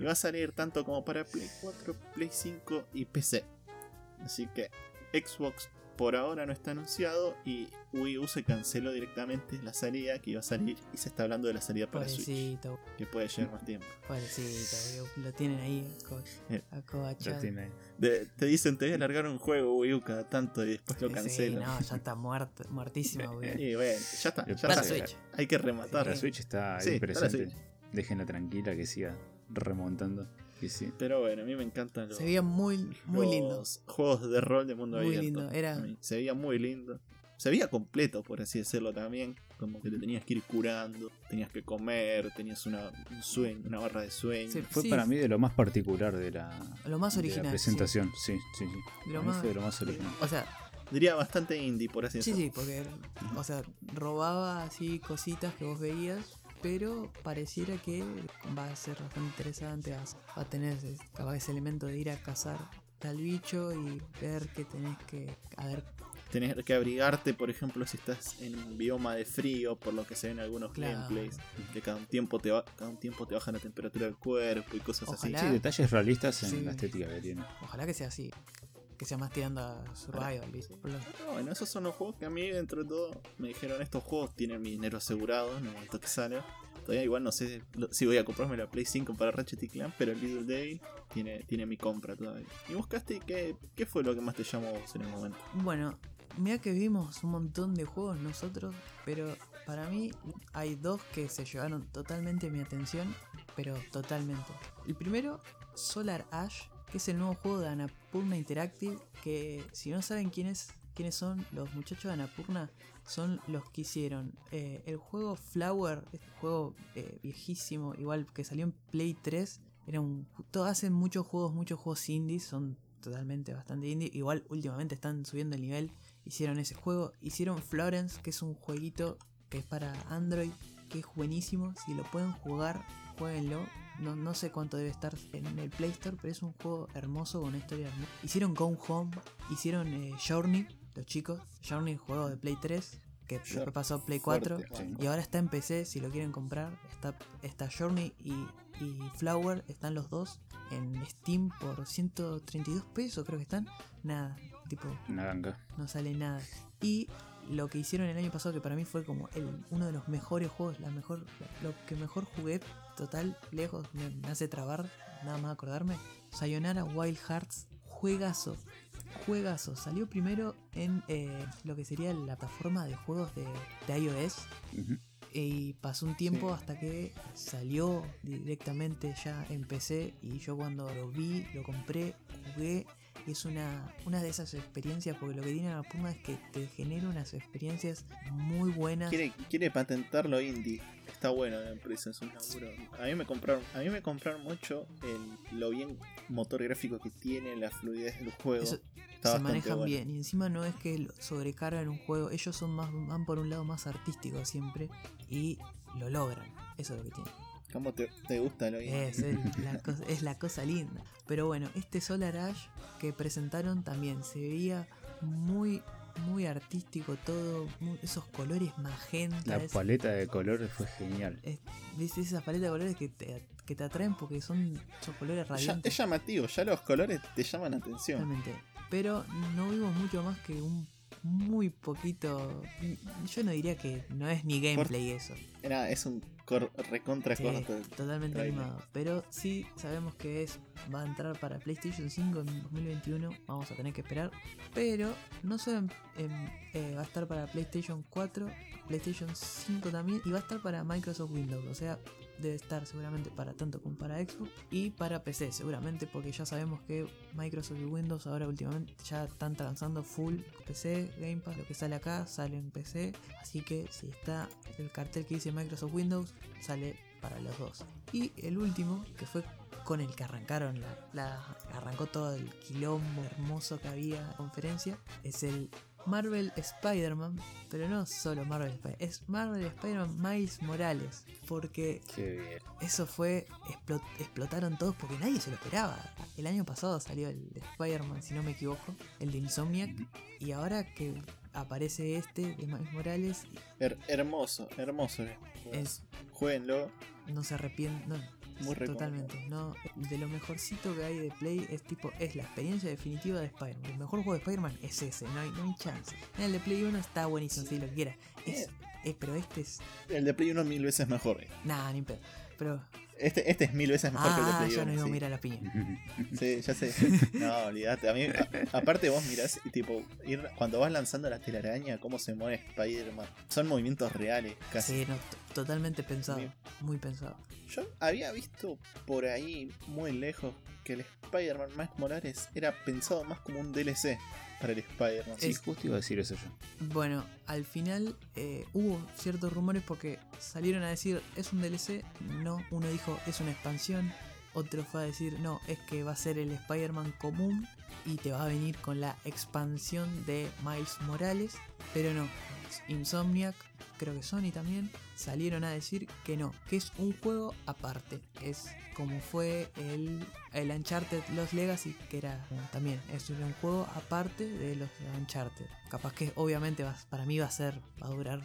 Y va a salir tanto como para Play 4, Play 5 y PC. Así que Xbox por ahora no está anunciado y Wii U se canceló directamente la salida que iba a salir y se está hablando de la salida para Switch, Pobrecito, que puede llevar más tiempo. pobrecito, lo tienen ahí co- Eh, acobachado. Te dicen te voy a largar un juego Wii U cada tanto y después lo Sí, cancelan. no, ya está muerto, muertísimo. [LAUGHS] Y bueno, ya está, ya Para está. Switch. Hay que rematar. La Switch está Sí, presente. Switch. Déjenla tranquila que siga remontando. Y sí. Pero bueno, a mí me encantan los, Se veía muy, muy lindo. los juegos de rol de mundo Muy abierto. lindo, era- Se veía muy lindo. Se veía completo, por así decirlo también. Como que te tenías que ir curando, tenías que comer, tenías una, un sueño, una barra de sueño. Sí. Fue para mí de lo más particular de la, Lo más de la original. sí. presentación. Sí, sí, sí. Lo más- fue de lo más original. O sea, Diría bastante indie, por así sí, decirlo. sí, porque, o sea, robaba así cositas que vos veías, pero pareciera que va a ser bastante interesante. vas- Va a tener ese, capaz ese elemento de ir a cazar tal bicho y ver que tenés que, a ver, Tener que abrigarte, por ejemplo, si estás en un bioma de frío, por lo que se ven algunos Claro. gameplays, que cada un tiempo te va, cada un tiempo te baja la temperatura del cuerpo y cosas Ojalá. Sí, detalles realistas en Sí. la estética que tiene. ojalá que sea así. Que sea más tirando a survival, ¿viste? Pero bueno, esos son los juegos que a mí, dentro de todo, me dijeron: estos juegos tienen mi dinero asegurado en el momento que sale. Todavía igual no sé si voy a comprarme la Play 5 para Ratchet y Clank, pero el Little Day tiene, tiene mi compra todavía. ¿Y buscaste qué, qué fue lo que más te llamó vos en el momento? Bueno, mira que vimos un montón de juegos nosotros, pero para mí hay dos que se llevaron totalmente mi atención, pero totalmente. El primero, Solar Ash, que es el nuevo juego de Annapurna Interactive, que si no saben quién es, quiénes son los muchachos de Annapurna, son los que hicieron eh, el juego Flower, este juego eh, viejísimo, igual que salió en Play 3. Era hacen muchos juegos, muchos juegos indies, son totalmente bastante indie. Igual últimamente están subiendo el nivel. Hicieron ese juego, hicieron Florence, que es un jueguito que es para Android, que es buenísimo. Si lo pueden jugar, jueguenlo. No, no sé cuánto debe estar en el Play Store, pero es un juego hermoso con una historia hermosa. Hicieron Go Home, hicieron eh, Journey, los chicos. Journey, juego de Play 3, que pasó a Play 4. Fuerte. Sí. Y ahora está en PC, si lo quieren comprar. Está, está Journey y, y Flower, están los dos en Steam por 132 pesos, creo que están. Nada, tipo, Una ganga. no sale nada. Y lo que hicieron el año pasado, que para mí fue como el, uno de los mejores juegos, la mejor, lo que mejor jugué, total, lejos, me, me hace trabar, nada más acordarme. Sayonara Wild Hearts, juegazo, juegazo. Salió primero en eh, lo que sería la plataforma de juegos de, de iOS. Y pasó un tiempo Sí. hasta que salió directamente ya en PC. Y yo cuando lo vi, lo compré, jugué. Y es una, una de esas experiencias, porque lo que tiene la Puma es que te genera unas experiencias muy buenas. Quiere, quiere patentarlo indie. Está bueno la empresa, es un laburo. A mí me compraron, a mí me compraron mucho el, lo bien motor gráfico que tiene, la fluidez del juego. Eso- se manejan bueno. bien. Y encima no es que lo sobrecargan un juego. Ellos son más, van por un lado más artístico siempre. Y lo logran. Eso es lo que tienen. ¿Cómo te, te gusta lo Es, el- la [LAUGHS] cosa, es la cosa linda. Pero bueno, este Solar Ash que presentaron también se veía muy, muy artístico todo. esos colores magenta. La paleta de colores fue genial. es- ¿viste? esas paletas de colores que te, que te atraen porque son esos colores Ya- radiantes. es llamativo, ya los colores te llaman la atención. Totalmente. Pero no vimos mucho más que un muy poquito. Yo no diría que no es ni gameplay eso. Era, es un cor- recontra Sí, corto. totalmente trailer. animado. Pero sí sabemos que es va a entrar para PlayStation 5 en 2021. Vamos a tener que esperar. Pero no solo en- en- eh, va a estar para PlayStation 4, PlayStation 5 también. Y va a estar para Microsoft Windows. O sea, debe estar seguramente para tanto como para Xbox y para PC seguramente porque ya sabemos que Microsoft y Windows ahora últimamente ya están lanzando full PC, Game Pass, lo que sale acá sale en PC, así que si está el cartel que dice Microsoft Windows sale para los dos. Y el último que fue con el que arrancaron la, la- arrancó todo el quilombo hermoso que había conferencia es el Marvel Spider-Man, pero no solo Marvel Spider-Man, es Marvel Spider-Man Miles Morales, porque eso fue, explo- explotaron todos porque nadie se lo esperaba. El año pasado salió el de Spider-Man, si no me equivoco, el de Insomniac, y ahora que aparece este de Miles Morales, Her- hermoso, hermoso. es, Jueguenlo. no se arrepiente, no, Muy totalmente, no, de lo mejorcito que hay de Play es tipo, es la experiencia definitiva de Spider-Man. El mejor juego de Spider-Man es ese, no hay, no hay chance. El de Play 1 está buenísimo, si lo quiera. Es, es- pero este es, El de Play 1 mil veces mejor. eh. nada, ni pedo. Pero, Este, este es mil veces mejor que el de ah, Play ya 1. no iba a sí. mirar la piña. [LAUGHS] Sí, ya sé. No, olvídate. A mí, a- aparte vos mirás, y tipo, ir, cuando vas lanzando la telaraña, cómo se mueve Spider-Man. Son movimientos reales, casi. Sí, no, totalmente pensado, muy pensado. Yo había visto por ahí, muy lejos, que el Spider-Man Miles Morales era pensado más como un DLC para el Spider-Man. Sí, Es- justo iba a decir eso yo. Bueno, al final eh, hubo ciertos rumores porque salieron a decir es un DLC, no, uno dijo es una expansión, otro fue a decir no, es que va a ser el Spider-Man común y te va a venir con la expansión de Miles Morales, pero no, Insomniac, creo que Sony también, salieron a decir que no, que es un juego aparte, es como fue el, el Uncharted Los Legacy, que era también, es un juego aparte de los Uncharted. Capaz que obviamente va- para mí va a ser, va a durar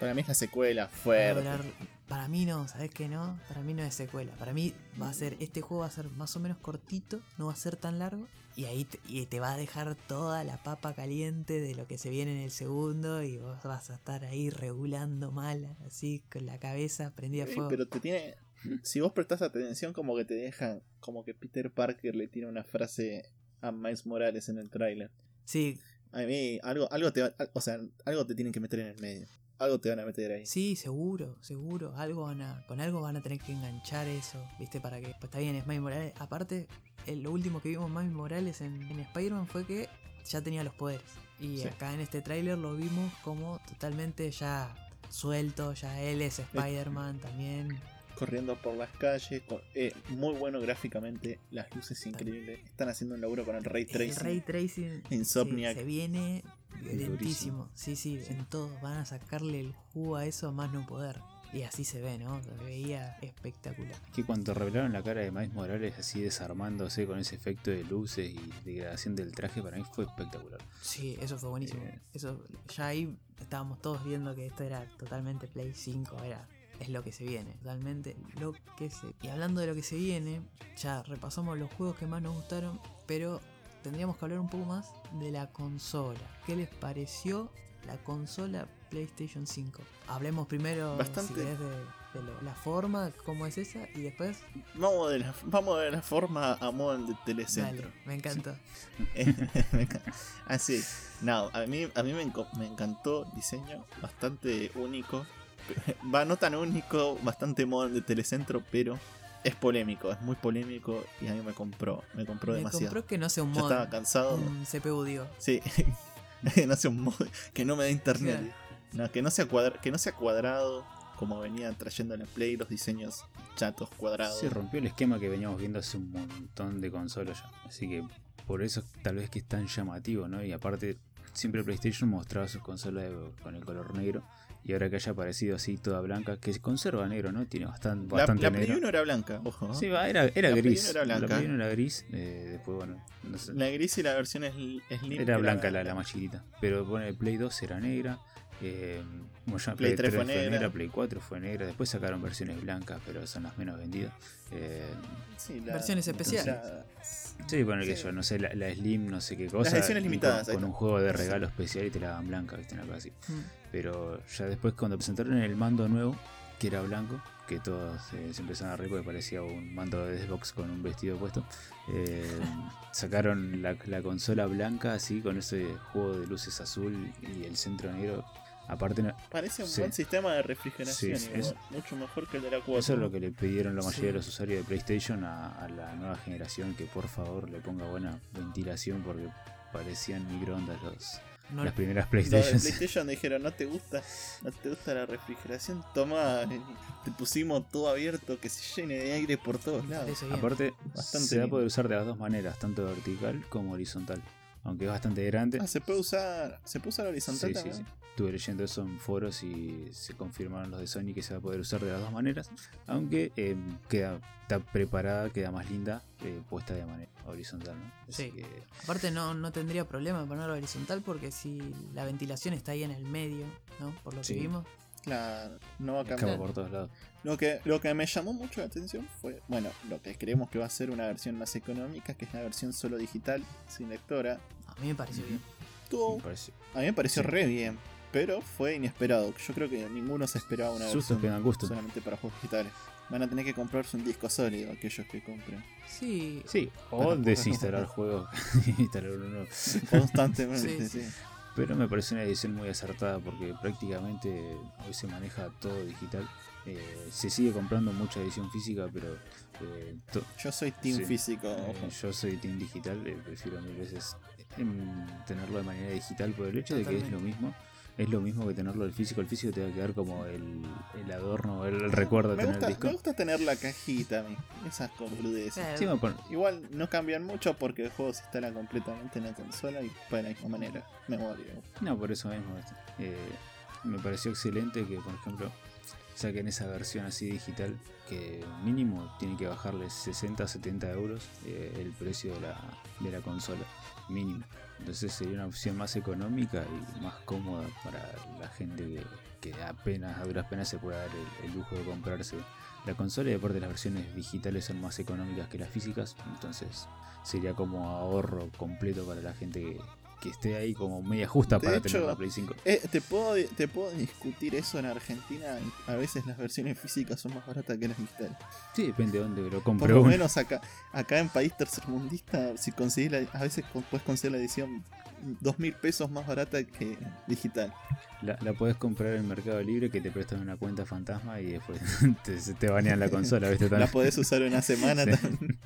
Para mí es la secuela Va a fuerte. durar- para mí no, ¿sabes qué no? Para mí no es secuela. Para mí va a ser, este juego va a ser más o menos cortito, no va a ser tan largo. Y ahí te, y te va a dejar toda la papa caliente de lo que se viene en el segundo. Y vos vas a estar ahí regulando mal, así con la cabeza prendida a fuego. pero te tiene. Si vos prestás atención, como que te dejan. Como que Peter Parker le tira una frase a Miles Morales en el tráiler. Sí, A mí, algo, algo te va- o sea, algo te tienen que meter en el medio. Algo te van a meter ahí. sí, seguro, seguro. Algo van a, con algo van a tener que enganchar eso, ¿viste? Para que. Pues está bien, es Miles Morales. Aparte, el- lo último que vimos Miles Morales en, en Spider-Man fue que ya tenía los poderes. Y Sí. acá en este tráiler lo vimos como totalmente ya suelto, ya él es Spider-Man también. Corriendo por las calles. con- eh, muy bueno gráficamente. Las luces increíbles. Están haciendo un laburo con el Ray El Tracing. Ray Tracing Insomniac. sí, se viene Durísimo. Sí, sí, en todo. Van a sacarle el jugo a eso a más no poder. Y así se ve, ¿no? Se veía espectacular. Que cuando revelaron la cara de Miles Morales así desarmándose con ese efecto de luces y degradación del traje, para mí fue espectacular. Sí, eso fue buenísimo. Eh. Eso, ya ahí estábamos todos viendo que esto era totalmente Play 5, era, es lo que se viene, totalmente lo que se... Y hablando de lo que se viene, ya repasamos los juegos que más nos gustaron, pero tendríamos que hablar un poco más de la consola. ¿Qué les pareció la consola PlayStation 5? Hablemos primero Bastante. si de, de lo- la forma, cómo es esa, y después... Vamos de, la, vamos de la forma a modo de telecentro. Dale, me [LAUGHS] encanta. Me enca- Así, no, a mí, a mí me, enco- me encantó el diseño, bastante único. Va, no tan único, bastante modo de telecentro, pero es polémico, es muy polémico y a mí me compró, me compró Me demasiado. compró que no sea un Yo mod, estaba cansado, un CPU, digo. sí, [LAUGHS] no sé, un mod que no me dé internet, no, que, no sea cuadra- que no sea cuadrado como venía trayendo en el Play, los diseños chatos cuadrados. Se rompió el esquema que veníamos viendo hace un montón de consolas ya. Así que por eso tal vez que es tan llamativo, ¿no? Y aparte, siempre PlayStation mostraba sus consolas de- con el color negro. Y ahora que haya aparecido así toda blanca, que se conserva negro, ¿no? Tiene bastante, La, bastante la Play negro. 1 era blanca, ojo. Sí, va, era, era La Play gris. 1 era blanca. La Play 1 era gris. eh, después, bueno, no sé. La gris y la versión sli- Slim. Era blanca la, la más chiquita. Pero bueno, el Play 2 era negra. Eh, como ya Play 3 fue negra. negra, Play 4 fue negra. Después sacaron versiones blancas, pero son las menos vendidas. Eh, Sí, la- Versiones especiales. la- sí, bueno, que Sí. yo no sé, la, la Slim, no sé qué cosa. ediciones y limitadas, Con, con un juego de Sí. regalo especial y te la dan blanca, ¿viste? Una cosa así. Mm. Pero ya después, cuando presentaron el mando nuevo, que era blanco, que todos eh, se empezaron a reír porque parecía un mando de Xbox con un vestido puesto. eh, sacaron la, la consola blanca así, con ese juego de luces azul y el centro negro. Aparte, Parece un Sí. buen sistema de refrigeración. Sí, es- mucho mejor que el de la 4. eso es lo que le pidieron la mayoría Sí. de los usuarios de PlayStation a, a la nueva generación, que por favor le ponga buena ventilación porque parecían microondas los, No- las primeras PlayStation. PlayStation dijeron, no te gusta, no te gusta la refrigeración, toma, te pusimos todo abierto, que se llene de aire por todos lados. Aparte, Bastante se va a poder usar de las dos maneras, tanto vertical como horizontal. Aunque es bastante grande. Ah, se puede usar, se puede usar horizontal Sí, sí, también. sí. Estuve leyendo eso en foros y se confirmaron los de Sony que se va a poder usar de las dos maneras. Aunque eh, queda, está preparada, queda más linda, eh, puesta de manera horizontal. ¿no? Así Sí. que, Aparte no, no tendría problema en ponerlo horizontal porque si la ventilación está ahí en el medio, ¿no? Por lo que vimos. Claro, no va a cambiar. por todos lados. Lo que, lo que me llamó mucho la atención fue, bueno, lo que creemos que va a ser una versión más económica, que es la versión solo digital, sin lectora. A mí me pareció bien. Me a mí me pareció Sí. re bien, pero fue inesperado. Yo creo que ninguno se esperaba una Sustos versión que dan gusto. solamente para juegos digitales. Van a tener que comprarse un disco sólido aquellos que compren Sí, Sí, o desinstalar [LAUGHS] juegos [LAUGHS] y instalar uno. constantemente. Sí. sí. Pero me parece una edición muy acertada porque prácticamente hoy se maneja todo digital. Eh, se sigue comprando mucha edición física, pero eh, Yo soy team Sí. físico. eh, yo soy team digital, eh, prefiero mil veces em, tenerlo de manera digital por el hecho de que es lo mismo. Es lo mismo que tenerlo el físico. El físico te va a quedar como el, el adorno, el, el recuerdo de me, tener gusta, el disco. me gusta tener la cajita, esas. Sí, pon- Igual no cambian mucho porque el juego se instala completamente en la consola y para la misma manera. Memoria. No, por eso mismo. este, eh, me pareció excelente que, por ejemplo, saquen esa versión así digital que mínimo tiene que bajarle 60 70 euros eh, el precio de la, de la consola. Mínimo. Entonces sería una opción más económica y más cómoda para la gente que, apenas, a duras penas se pueda dar el, el lujo de comprarse la consola y aparte las versiones digitales son más económicas que las físicas. Entonces sería como ahorro completo para la gente que, que esté ahí como media justa De para hecho, tener la Play 5. Eh, te, puedo, te puedo discutir eso en Argentina. A veces las versiones físicas son más baratas que las digitales. Sí, depende de dónde lo Por compre lo menos acá, acá en país tercermundista, si conseguís la- a veces puedes conseguir la edición dos mil pesos más barata que digital. La, la puedes comprar en Mercado Libre que te prestan una cuenta fantasma y después [LAUGHS] te, te banean la consola, ¿viste? La podés usar una semana [LAUGHS] Sí. también.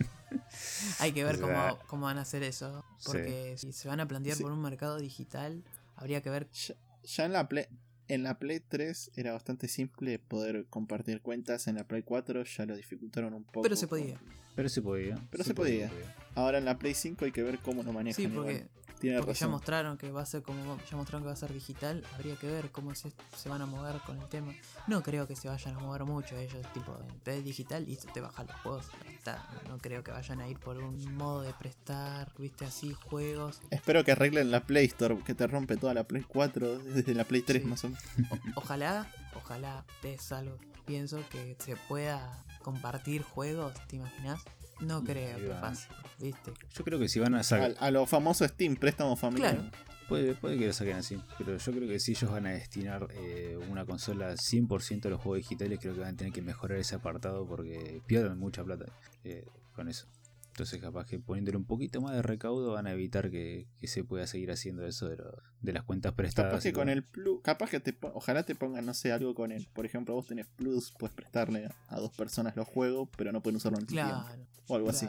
Hay que ver O cómo, sea, cómo van a hacer eso. Porque si se van a plantear Sí. por un mercado digital, habría que ver. Ya, ya en la Play. En la Play 3 era bastante simple poder compartir cuentas, en la Play 4 ya lo dificultaron un poco. Pero se podía. Pero se podía. Pero sí se podía. Ahora en la Play 5 hay que ver cómo lo manejan. Sí, porque, igual. Tiene porque ya mostraron que va a ser como ya mostraron que va a ser digital. Habría que ver cómo se, se van a mover con el tema. No creo que se vayan a mover mucho ellos, tipo, es digital y te bajan los juegos. está. No creo que vayan a ir por un modo de prestar, viste, así, juegos. Espero que arreglen la Play Store, que te rompe toda la Play 4 [LAUGHS] desde la Play 3 Sí. más o menos. O- ojalá, ojalá es algo pienso que se pueda compartir juegos, ¿te imaginas? No creo que pase, viste. Yo creo que si van a A, sacar. a lo famoso Steam, préstamo familiar. Claro. Puede, puede que lo saquen así. Pero yo creo que si ellos van a destinar eh, una consola 100% a los juegos digitales, creo que van a tener que mejorar ese apartado porque pierden mucha plata eh, con eso. Entonces, capaz que poniéndole un poquito más de recaudo van a evitar que, que se pueda seguir haciendo eso de, lo- de las cuentas prestadas. Capaz que con el Plus, capaz que te ojalá te pongan, no sé, algo con el. Por ejemplo, vos tenés Plus, puedes prestarle a dos personas los juegos, pero no pueden usarlo en tiempo. Claro. O algo así.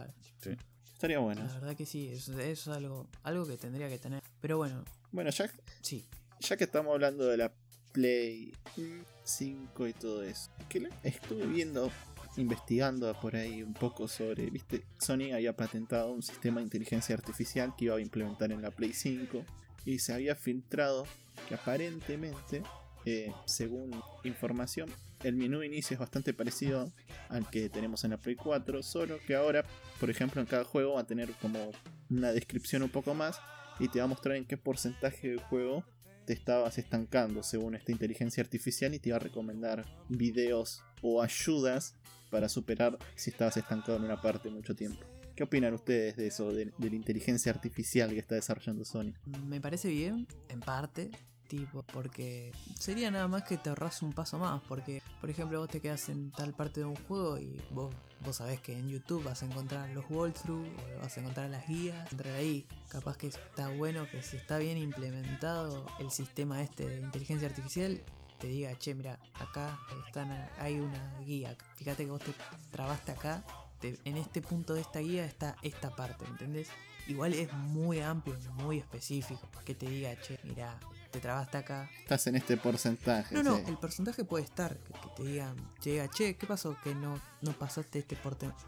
Estaría bueno. La verdad que sí, eso, eso es algo, algo que tendría que tener. Pero bueno, Bueno, ya, sí. ya que estamos hablando de la Play 5 y todo eso, que la- estuve viendo investigando por ahí un poco sobre, viste, Sony había patentado un sistema de inteligencia artificial que iba a implementar en la Play 5 y se había filtrado que aparentemente, eh, según información, el menú inicio es bastante parecido al que tenemos en la Play 4, solo que ahora, por ejemplo, en cada juego va a tener como una descripción un poco más y te va a mostrar en qué porcentaje del juego te estabas estancando según esta inteligencia artificial y te va a recomendar videos o ayudas para superar si estabas estancado en una parte mucho tiempo. ¿Qué opinan ustedes de eso, de, la inteligencia artificial que está desarrollando Sony? Me parece bien, en parte, tipo, porque sería nada más que te ahorras un paso más, porque, por ejemplo, vos te quedas en tal parte de un juego y vos, vos sabés que en YouTube vas a encontrar los walkthrough, o vas a encontrar las guías, entrar ahí, capaz que está bueno que si está bien implementado el sistema este de inteligencia artificial, te diga, che, mira, acá están, hay una guía, fíjate que vos te trabaste acá, te- en este punto de esta guía está esta parte, ¿me entendés? Igual es muy amplio, muy específico, que te diga, che, mira, te trabaste acá. Estás en este porcentaje. No, no, sí. el porcentaje puede estar, que, que te digan, te diga, che, ¿qué pasó? Que no, no pasaste este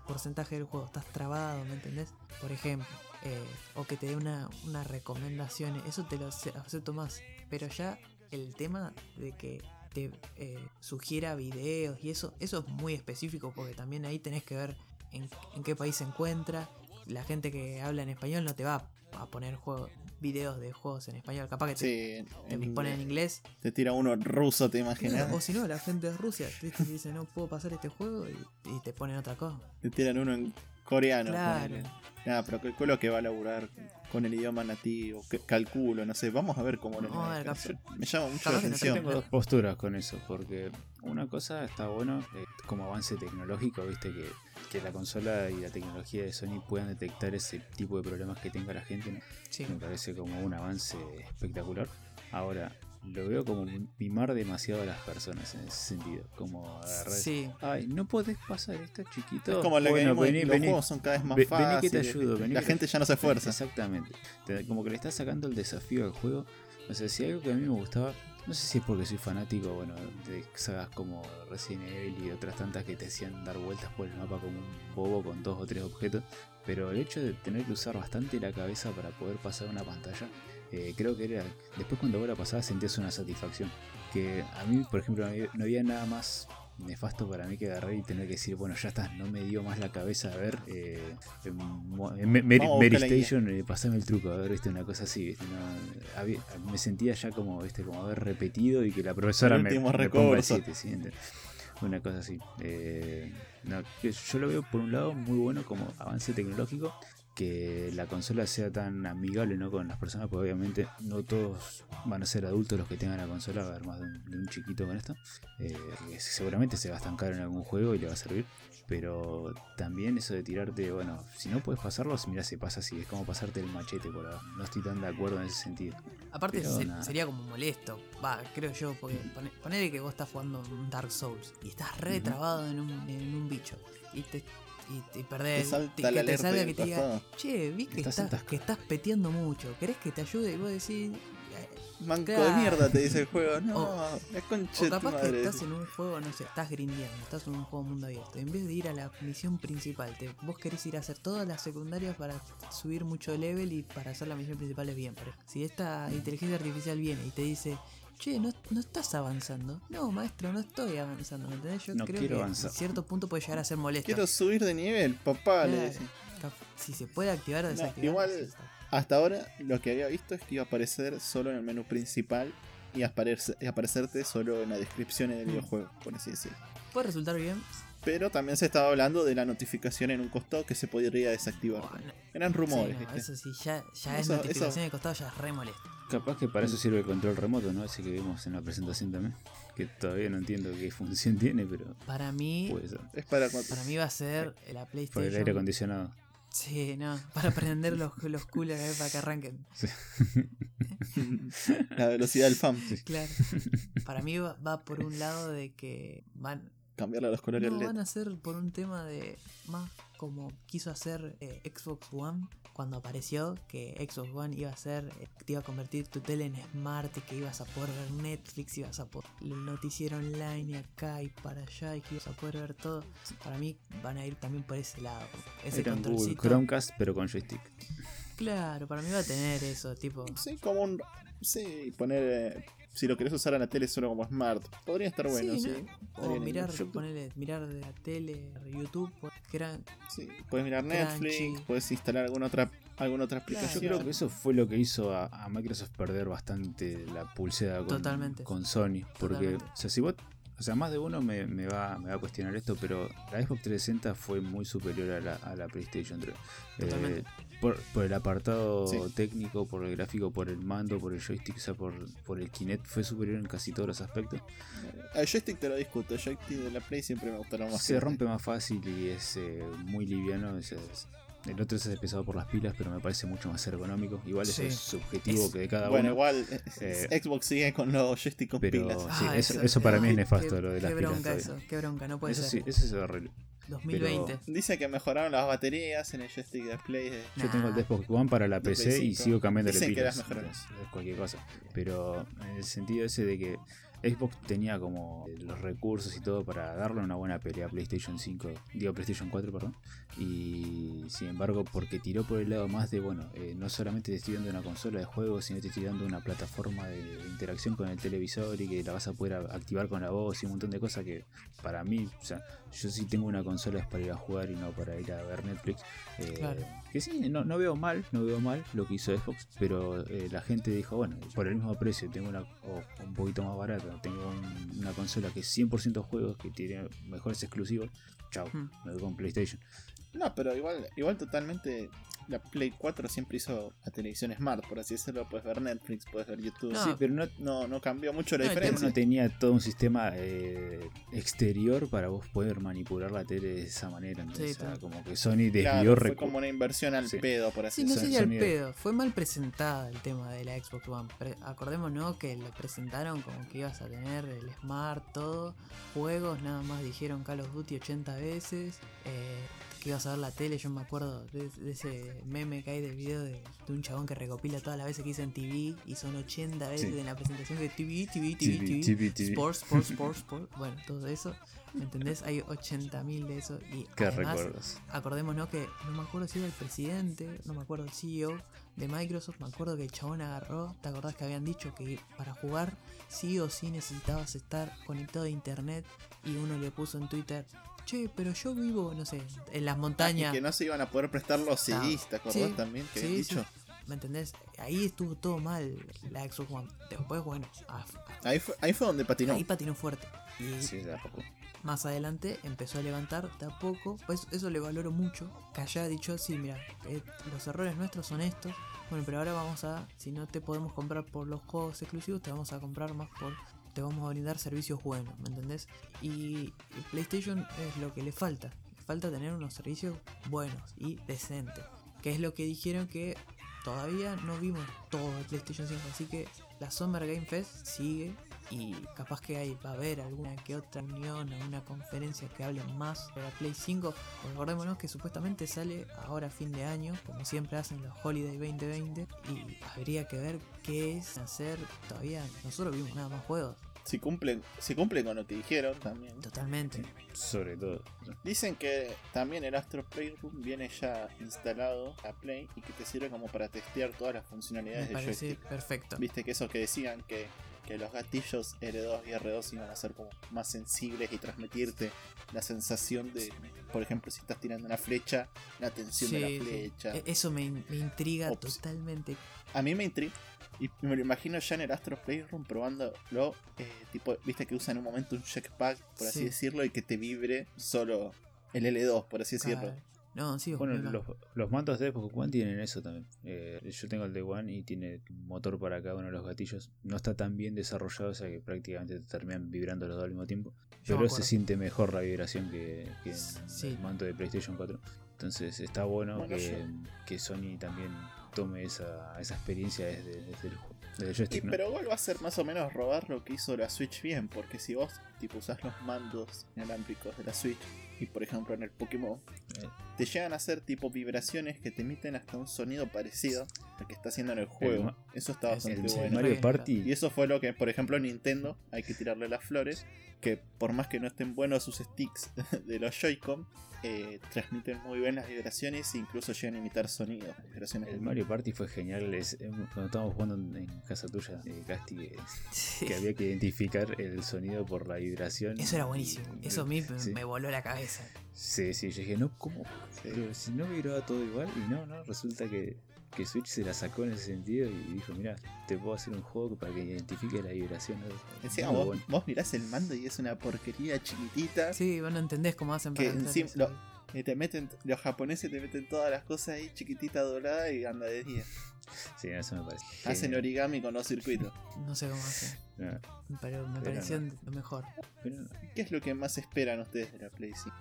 porcentaje del juego, estás trabado, ¿me entendés? Por ejemplo, eh, o que te dé una, una recomendación, eso te lo ace- acepto más, pero ya el tema de que te eh, sugiera videos y eso, eso es muy específico porque también ahí tenés que ver en, en qué país se encuentra. La gente que habla en español no te va a poner juego, videos de juegos en español, capaz que te, Sí, te en pone en inglés Te tira uno ruso, te imaginas. o si no, la gente de Rusia te te dice no puedo pasar este juego y, y te ponen otra cosa. Te tiran uno en coreano. Claro. ponele. Nada, pero calculo que va a laburar con el idioma nativo. que- Calculo, no sé. Vamos a ver cómo lo capaz- Me llama mucho la no atención. Tengo dos posturas con eso, porque una cosa está bueno eh, como avance tecnológico, viste que, que la consola y la tecnología de Sony puedan detectar ese tipo de problemas que tenga la gente, ¿no? Sí. me parece como un avance espectacular. Ahora, lo veo como mimar demasiado a las personas en ese sentido, como agarrar... Sí. Ay, no podés pasar esto chiquito. Es como lo Bueno, que vení, los vení. juegos son cada vez más Ve- fáciles. vení que te ayudo, vení la que- gente ya no se esfuerza. Exactamente. Te- Como que le estás sacando el desafío al juego. O sea, si algo que a mí me gustaba, no sé si es porque soy fanático, bueno, de sagas como Resident Evil y otras tantas que te hacían dar vueltas por el mapa como un bobo con dos o tres objetos, pero el hecho de tener que usar bastante la cabeza para poder pasar una pantalla, eh, creo que era. Después, cuando vos la pasabas, sentías una satisfacción. Que a mí, por ejemplo, no había- nada más nefasto para mí que agarrar y tener que decir, bueno, ya está, no me dio más la cabeza, a ver, eh, Mary, Mary. Station, eh, pasame el truco, a ver, viste, una cosa así, viste, no, había- me sentía ya como, viste, como haber repetido y que la profesora El me, me ponga el recurso. 7, ¿sí? Ent- una cosa así. Eh, no, yo lo veo por un lado muy bueno como avance tecnológico, que la consola sea tan amigable ¿no? con las personas, porque obviamente no todos van a ser adultos los que tengan la consola, va a haber más de un, de un chiquito con esto, eh, seguramente se va a estancar en algún juego y le va a servir, pero también eso de tirarte, bueno, si no puedes pasarlo, mira, se pasa así, es como pasarte el machete por ahora, no estoy tan de acuerdo en ese sentido. Aparte se- sería como molesto, va, creo yo, porque pone- ponele que vos estás jugando un Dark Souls y estás re Ujú. trabado en un, en un bicho y te, y Te perdés, te- que te salga que te diga, che, vi que Estás que estás peteando mucho, ¿querés que te ayude? Y vos decís, eh, Manco Claro. de mierda, te dice el juego. [LAUGHS] No, O- la concha O capaz que estás en un juego, no sé, estás grindeando, estás en un juego mundo abierto. En vez de ir a la misión principal, te, vos querés ir a hacer todas las secundarias para subir mucho level y para hacer la misión principal es bien. Pero si esta inteligencia artificial viene y te dice, che, no, no estás avanzando. No, maestro, no estoy avanzando, ¿me entendés? Yo No creo que avanzar. en cierto punto puede llegar a ser molesto. Quiero subir de nivel, papá. le. Cap- Si se puede activar o No, desactivar. igual-. Hasta ahora lo que había visto es que iba a aparecer solo en el menú principal y aparece- y aparecerte solo en la descripción del Mm. videojuego, por así decirlo. Puede resultar bien. Pero también se estaba hablando de la notificación en un costado que se podría desactivar. Bueno, Eran sí, rumores, eso sí, ya, ya es notificación eso- de costado, ya es re molesto. Capaz que para eso sirve el control remoto, ¿no? Ese que vimos en la presentación también. Que todavía no entiendo qué función [LAUGHS] tiene, pero Para mí, puede ser. Es para cuando. Para mí va a ser la Por el aire PlayStation. acondicionado. Sí, no, para prender los, los coolers a ver, para que arranquen. [LAUGHS] la velocidad del fan. Claro. Para mí va, va por un lado de que van, Cambiarle a los colores no, LED. van a ser por un tema de más como quiso hacer eh, Xbox One cuando apareció, que Xbox One iba a ser, eh, te iba a convertir tu tele en smart y que ibas a poder ver Netflix, ibas a poder el noticiero online y acá y para allá y que ibas a poder ver todo. Para mí van a ir también por ese lado. Ese Era un Google controlcito. Chromecast, pero con joystick. Claro, para mí va a tener eso, tipo. Sí, como un. Sí, poner. eh, si lo querés usar a la tele solo como smart. Podría estar bueno, sí. Sí, ¿no? Estaría O mirar, ponele, mirar de la tele, YouTube, pues, Sí, puedes mirar Netflix, Crunchy. puedes instalar alguna otra, alguna otra Claro. Yo aplicación. creo que eso fue lo que hizo a, a Microsoft perder bastante la pulsera con, Totalmente. con Sony. Porque, Totalmente. o sea, si vos, o sea, más de uno me, me va, me va a cuestionar esto, pero la Xbox 360 fue muy superior a la, a la PlayStation 3. Totalmente. Eh, por, por el apartado Sí. técnico, por el gráfico, por el mando, por el joystick, o sea, por, por el Kinect, fue superior en casi todos los aspectos. El joystick te lo discuto, el joystick de la Play siempre me gustaron más. Se rompe más fácil y es eh, muy liviano. es- es- el otro es pesado por las pilas, pero me parece mucho más ergonómico. Igual eso Sí. es subjetivo Es- que de cada Bueno, uno. igual Eh, Xbox sigue con los joystick con pero pilas. sí, Ah, eso, eso para mí es qué- nefasto qué- lo de las Qué pilas. bronca todavía. eso, qué bronca, no puede Eso ser. sí, eso es horrible. 2020. Dice que mejoraron las baterías en el joystick de Play. de- Yo tengo el. Xbox One para la De PC y 5. sigo cambiando Dicen que pilas. las. Es, es cualquier cosa. Pero en el sentido ese de que Xbox tenía como los recursos y todo para darle una buena pelea a PlayStation 5, digo PlayStation 4, perdón. Y sin embargo, porque tiró por el lado más de, bueno, eh, no solamente te estoy dando una consola de juegos, sino te estoy dando una plataforma de, interacción con el televisor y que la vas a poder activar con la voz y un montón de cosas que para mí, o sea, yo sí tengo una consola es para ir a jugar y no para ir a ver Netflix. Eh, Claro. Que sí, no, no veo mal, no veo mal lo que hizo Xbox, pero eh, la gente dijo, bueno, por el mismo precio tengo una, o un poquito más barata, tengo un- una consola que es 100% juegos, que tiene mejores exclusivos, chao, Hmm. me voy con PlayStation. No, pero igual, igual totalmente. La Play 4 siempre hizo la televisión smart, por así decirlo. Puedes ver Netflix, puedes ver YouTube. No, sí, pero no, No, no cambió mucho la diferencia. no tenía todo un sistema eh, exterior para vos poder manipular la tele de esa manera. Entonces, Sí, o sea, como que Sony desvió Claro, fue como una inversión al Sí. pedo, por así Sí, no sería el sonido. pedo. Fue mal presentada el tema de la Xbox One. Pre- acordémonos que lo presentaron como que ibas a tener el Smart, todo. Juegos, nada más dijeron Call of Duty 80 veces. eh, que ibas a ver la tele. Yo me acuerdo de, de ese meme que hay del video de, de un chabón que recopila todas las veces que hizo en TV. Y son 80 veces Sí. en la presentación TV, TV, TV, TV, TV, TV, TV. Sports, Sports, [LAUGHS] Sports, Sports. Bueno, todo eso. ¿Me entendés? Hay 80.000 de eso. Y Qué además, recuerdos. Acordémonos que no me acuerdo si era el presidente, no me acuerdo el CEO de Microsoft, me acuerdo que el chabón agarró, ¿te acordás que habían dicho que para jugar sí o sí necesitabas estar conectado a internet? Y uno le puso en Twitter, che, pero yo vivo, no sé, en las Y montañas. que no se iban a poder prestar los Ah, CDs, ¿te acordás sí, también? Que sí, habían sí. dicho. ¿Me entendés? Ahí estuvo todo mal la Xbox One. Después, bueno, ah, Ahí fue, ahí fue donde patinó. ahí patinó fuerte. Y Sí, de a poco. más adelante empezó a levantar de a poco. Pues eso le valoro mucho. Que haya dicho, sí, mira, eh, los errores nuestros son estos. Bueno, pero ahora vamos a, si no te podemos comprar por los juegos exclusivos, te vamos a comprar más por, te vamos a brindar servicios buenos, ¿me entendés? Y, PlayStation es lo que le falta. Falta tener unos servicios buenos y decentes. Que es lo que dijeron que todavía no vimos todo el PlayStation 5. Así que la Summer Game Fest sigue y capaz que hay, va a haber alguna que otra unión, alguna conferencia que hable más de la Play 5. Recordémonos que supuestamente sale ahora a fin de año, como siempre hacen los Holiday 2020, y habría que ver qué es hacer. Todavía nosotros vimos nada más juegos, Si cumplen, si cumplen con lo que dijeron también. totalmente. Sobre todo. Dicen que también el Astro Playroom viene ya instalado a Play y que te sirve como para testear todas las Me funcionalidades del parece joystick. perfecto. Viste que eso que decían que, que los gatillos R2 y R2 iban a ser como más sensibles y transmitirte la sensación de, por ejemplo, si estás tirando una flecha, la tensión de la flecha. E- Eso me, me intriga Ops. totalmente. A mí me intriga. Y me lo imagino ya en el Astro Playroom probándolo. eh, tipo, viste que usa en un momento un checkpack, por así Sí. decirlo, y que te vibre solo el L2, por así decirlo. Claro. No, sí, Bueno, los, los mandos de Xbox One tienen eso también. Eh, yo tengo el de One y tiene un motor para cada uno de los gatillos. No está tan bien desarrollado, o sea que prácticamente te terminan vibrando los dos al mismo tiempo. Yo Pero se siente mejor la vibración que, que en Sí. el mando de PlayStation 4. Entonces está bueno, Bueno, que, yo- que Sony también tome esa, esa experiencia desde, desde el, desde el Y, joystick. ¿no? pero igual va a ser más o menos robar lo que hizo la Switch bien, porque si vos tipo usás los mandos inalámbricos de la Switch y por ejemplo en el Pokémon, Eh. te llegan a hacer tipo vibraciones que te emiten hasta un sonido parecido al que está haciendo en el juego. Eso está bastante El, bueno. Mario Party. Y eso fue lo que, por ejemplo, Nintendo, hay que tirarle las flores, que por más que no estén buenos sus sticks [LAUGHS] de los Joy-Con, eh, transmiten muy bien las vibraciones e incluso llegan a imitar sonidos. vibraciones El Mario Party fue genial. es- eh, cuando estábamos jugando en, en casa tuya, eh, Casti, que, [LAUGHS] Sí. que había que identificar el sonido por la vibración. Eso era buenísimo. Y- Eso a mí me- sí. me voló la cabeza. Sí, sí, yo dije, no, ¿cómo? Si no vibraba todo igual, y no, no, resulta que, que Switch se la sacó en ese sentido y dijo, mira, te puedo hacer un juego para que identifique la vibración. Encima vos, bueno. vos mirás el mando y es una porquería chiquitita. Sí, vos no entendés cómo hacen Que para hacer encima lo- Y te meten, los japoneses te meten todas las cosas ahí chiquitita doblada y anda de día. Sí, eso me parece. Hacen genial. origami con los circuitos. No sé cómo hacen. No, Pero me Pero pareció lo mejor. pero ¿Qué es lo que más esperan ustedes de la Play 5?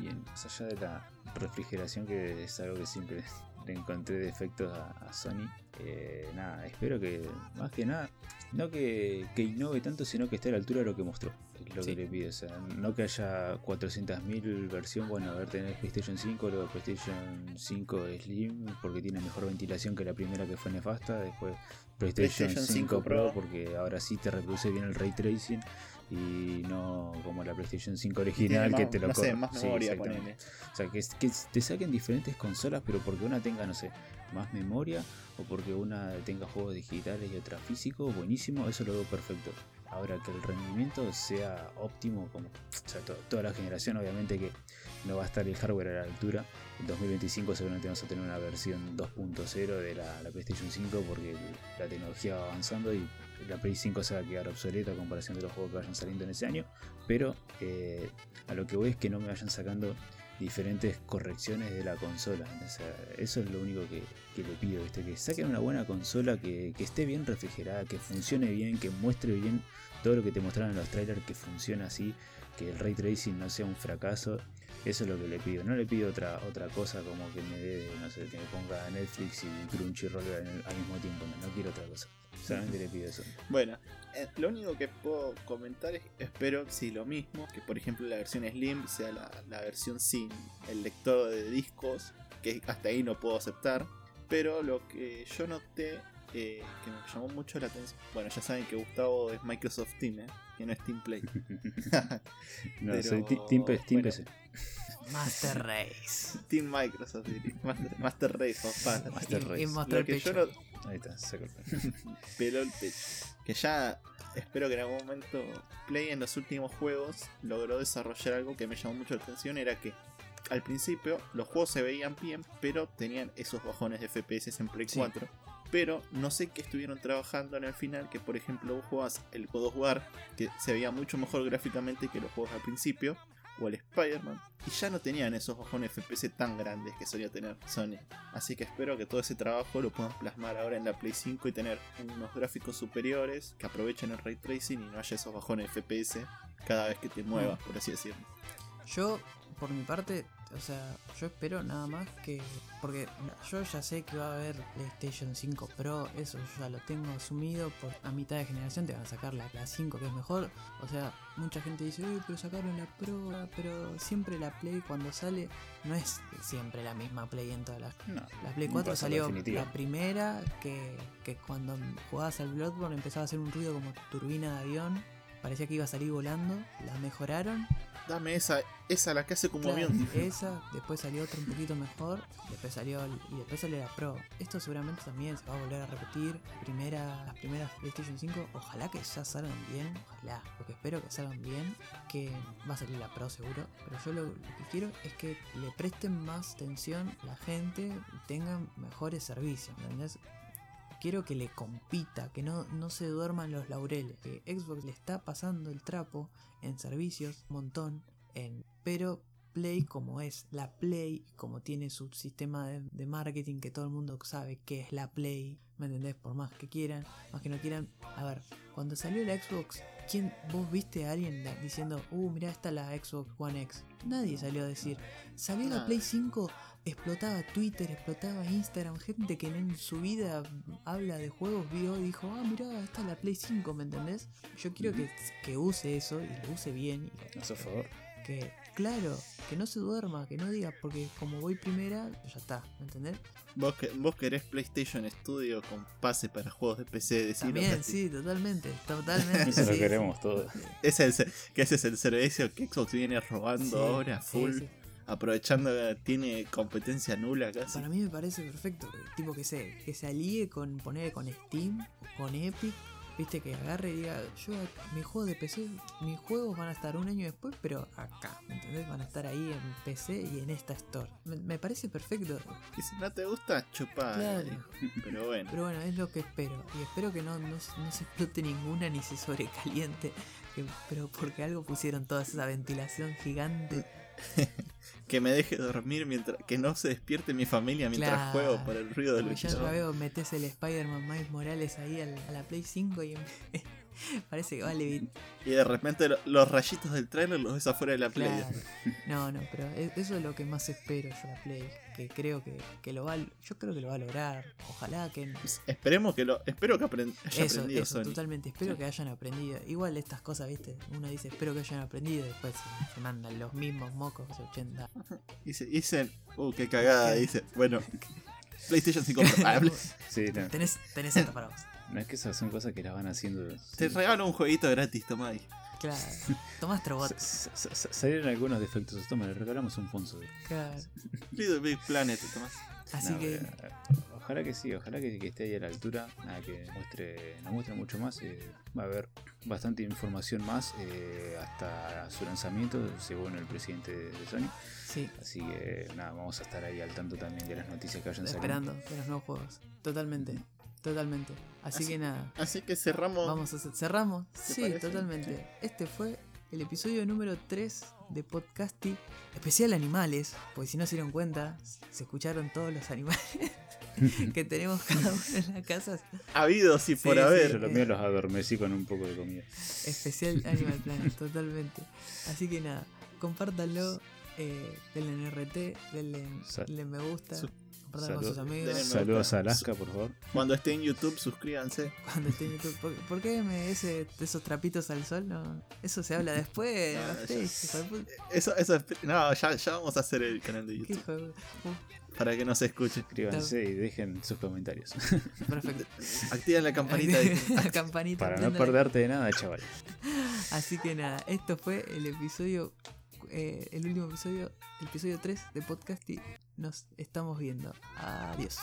bien, más allá de la refrigeración, que es algo que siempre le encontré defectos a, a Sony, eh, nada, espero que, más que nada, no que, que innove tanto, sino que esté a la altura de lo que mostró. Es lo Sí. que le pido, o sea, no que haya 400.000 versión, bueno, a ver, tenés PlayStation 5, luego PlayStation 5 Slim, porque tiene mejor ventilación que la primera que fue nefasta, después PlayStation, PlayStation 5 5 Pro, Pro. porque ahora sí te reproduce bien el ray tracing y no como la PlayStation 5 Tiene original que te lo no sé, más memoria, ponele. O sea, que, que te saquen diferentes consolas, pero porque una tenga, no sé, más memoria o porque una tenga juegos digitales y otra físico, buenísimo, eso lo veo perfecto. Ahora que el rendimiento sea óptimo, como o sea, to- toda la generación, obviamente que no va a estar el hardware a la altura. En 2025 seguramente vamos a tener una versión 2.0 de la, la PlayStation 5 porque la tecnología va avanzando y la Play 5 se va a quedar obsoleta a comparación de los juegos que vayan saliendo en ese año. Pero eh, a lo que voy es que no me vayan sacando diferentes correcciones de la consola. Eso es lo único que, que le pido, ¿viste? que saquen una buena consola que, que esté bien refrigerada, que funcione bien, que muestre bien todo lo que te mostraron en los trailers, que funcione así, que el ray tracing no sea un fracaso. Eso es lo que le pido. No le pido otra otra cosa como que me dé, no sé, que me ponga Netflix y Crunchyroll al, al mismo tiempo. No quiero otra cosa. Solamente le pido eso. Bueno, eh, lo único que puedo comentar es espero si lo mismo, que por ejemplo la versión Slim sea la, la versión sin el lector de discos, que hasta ahí no puedo aceptar. Pero lo que yo noté eh, que me llamó mucho la atención, bueno, ya saben que Gustavo es Microsoft Team, ¿eh? que no es Team Play. [LAUGHS] No, Pero, soy Team, bueno. PC. Master Race. [LAUGHS] Team Microsoft, diría. Master, Master Race, papá. Master Race. y mostrar Lo que pecho. yo no, Ahí está, saco el- [LAUGHS] peló el pecho. Que ya espero que en algún momento Play en los últimos juegos logró desarrollar algo que me llamó mucho la atención. Era que al principio los juegos se veían bien, pero tenían esos bajones de FPS en Play Sí. 4. Pero no sé qué estuvieron trabajando en el final, que por ejemplo vos jugabas el God of War, que se veía mucho mejor gráficamente que los juegos al principio, o el Spider-Man, y ya no tenían esos bajones FPS tan grandes que solía tener Sony. Así que espero que todo ese trabajo lo puedan plasmar ahora en la Play 5 y tener unos gráficos superiores que aprovechen el ray tracing y no haya esos bajones FPS cada vez que te muevas, por así decirlo. Yo, por mi parte, o sea, yo espero nada más que. Porque yo ya sé que va a haber PlayStation 5 Pro, eso yo ya lo tengo asumido. Por a mitad de generación te van a sacar la, la 5 que es mejor. O sea, mucha gente dice, uy, pero sacaron la Pro, pero siempre la Play cuando sale no es siempre la misma Play en todas las. No, La Play no 4 pasa salió la primera que, que cuando jugabas al Bloodborne empezaba a hacer un ruido como turbina de avión. Parecía que iba a salir volando. La mejoraron Dame esa, esa la que hace como Claro, avión. esa, después salió otra un poquito mejor, después salió el- y después salió la Pro. Esto seguramente también se va a volver a repetir. Primera, las primeras PlayStation 5, ojalá que ya salgan bien, ojalá, porque espero que salgan bien, que va a salir la Pro seguro, pero yo lo, lo que quiero es que le presten más atención la gente y tengan mejores servicios, ¿entendés? Quiero que le compita, que no, no se duerman los laureles. Que Xbox le está pasando el trapo en servicios, un montón, en, pero Play como es la Play, como tiene su sistema de, de marketing que todo el mundo sabe que es la Play, ¿me entendés? Por más que quieran, más que no quieran. A ver, cuando salió la Xbox, ¿quién, vos viste a alguien diciendo, uh, mira, esta la Xbox One X? Nadie salió a decir, salió la. Play 5, explotaba Twitter, explotaba Instagram, gente que en su vida habla de juegos, vio y dijo, ah, mira, esta es la Play 5, ¿me entendés? Yo quiero que, que use eso y lo use bien. y- No favor. que, claro, que no se duerma, que no diga, porque como voy primera, ya está, ¿me entendés? Vos, que, vos querés PlayStation Studio con pase para juegos de PC, decilo. También, sí, totalmente, [LAUGHS] totalmente. Eso lo sí, queremos todos. Ese es el, que ese es el servicio que Xbox viene robando sí, ahora, sí, full. Aprovechando que tiene competencia nula casi. Para mí me parece perfecto, tipo que se, que se alíe con poner con Steam, con Epic, viste que agarre y diga, yo mis juegos de PC, mis juegos van a estar un año después, pero acá, ¿me ¿entendés? Van a estar ahí en PC y en esta store. Me, me parece perfecto, Y si no te gusta, chupá. Claro. hijo. [LAUGHS] Pero bueno. pero bueno, es lo que espero. Y espero que no, no, se- no se explote ninguna ni se sobrecaliente. que- pero porque algo pusieron toda esa ventilación gigante. [LAUGHS] Que me deje dormir mientras. Que no se despierte mi familia mientras Claro. juego por el ruido del ventilador. ya veo, metes el Spider-Man Miles Morales ahí al- a la Play 5 y [LAUGHS] [LAUGHS] parece que vale bien. Y de repente lo- los rayitos del trailer los ves afuera de la play. Claro. No, no, pero e- eso es lo que más espero yo la Play. Que creo que, que lo va a- Yo creo que lo va a lograr. Ojalá que. Esperemos que lo. Espero que aprend- haya Eso, aprendido eso, Sony. totalmente. Espero Sí. que hayan aprendido. Igual estas cosas, viste. Uno dice, espero que hayan aprendido. y Después se, se mandan los mismos mocos 80. [LAUGHS] Dice, dicen. Uh, qué cagada. Dice. Bueno. [LAUGHS] PlayStation 5 Pro. Ah, Sí, no, Tenés, tenés esto para vos. No es que esas son cosas que las van haciendo. Te sí. regalo un jueguito gratis, toma ahí. Claro. Tomás Trobot. Salieron algunos defectos. Toma, le regalamos un Fonso. Claro. Little Big Planet, Tomás. Así No, que. ojalá que sí, ojalá que, que esté ahí a la altura, nada, que muestre, nos muestre mucho más. eh, va a haber bastante información más eh, hasta su lanzamiento, según el presidente de, Sony. Sí. Así que nada, vamos a estar ahí al tanto también de las noticias que vayan saliendo. Esperando de los nuevos juegos. Totalmente. Totalmente. Así, Así- que nada. Así que cerramos. Vamos a hacer- cerramos. ¿Te Sí, parece? totalmente. Este fue el episodio número 3 de Podcasty. Especial animales. Porque si no se dieron cuenta, se escucharon todos los animales [LAUGHS] que tenemos cada uno en la casa. Habidos y Sí, por sí. haber. Yo los míos los adormecí con un poco de comida. Especial [LAUGHS] Animal Planet, totalmente. Así que nada, compártanlo. Eh, denle en RT, denle, denle en me gusta, Su- compartan con sus Salud- amigos. denle me Saludos a. Alaska, por favor. Cuando esté en YouTube, suscríbanse. Cuando esté en YouTube. ¿Por, por qué me ese, esos trapitos al sol? No, eso se habla después. [LAUGHS] No, ya- de. Eso, eso es- No, ya, ya vamos a hacer el canal de ¿Qué YouTube. Para que nos escuchen. Suscríbanse y dejen sus comentarios. perfecto. [LAUGHS] Activen la campanita. de- La campanita. Para no perderte de nada, chaval. [LAUGHS] Así que nada, esto fue el episodio, eh, el último episodio, el episodio 3 de podcast y nos estamos viendo. Adiós.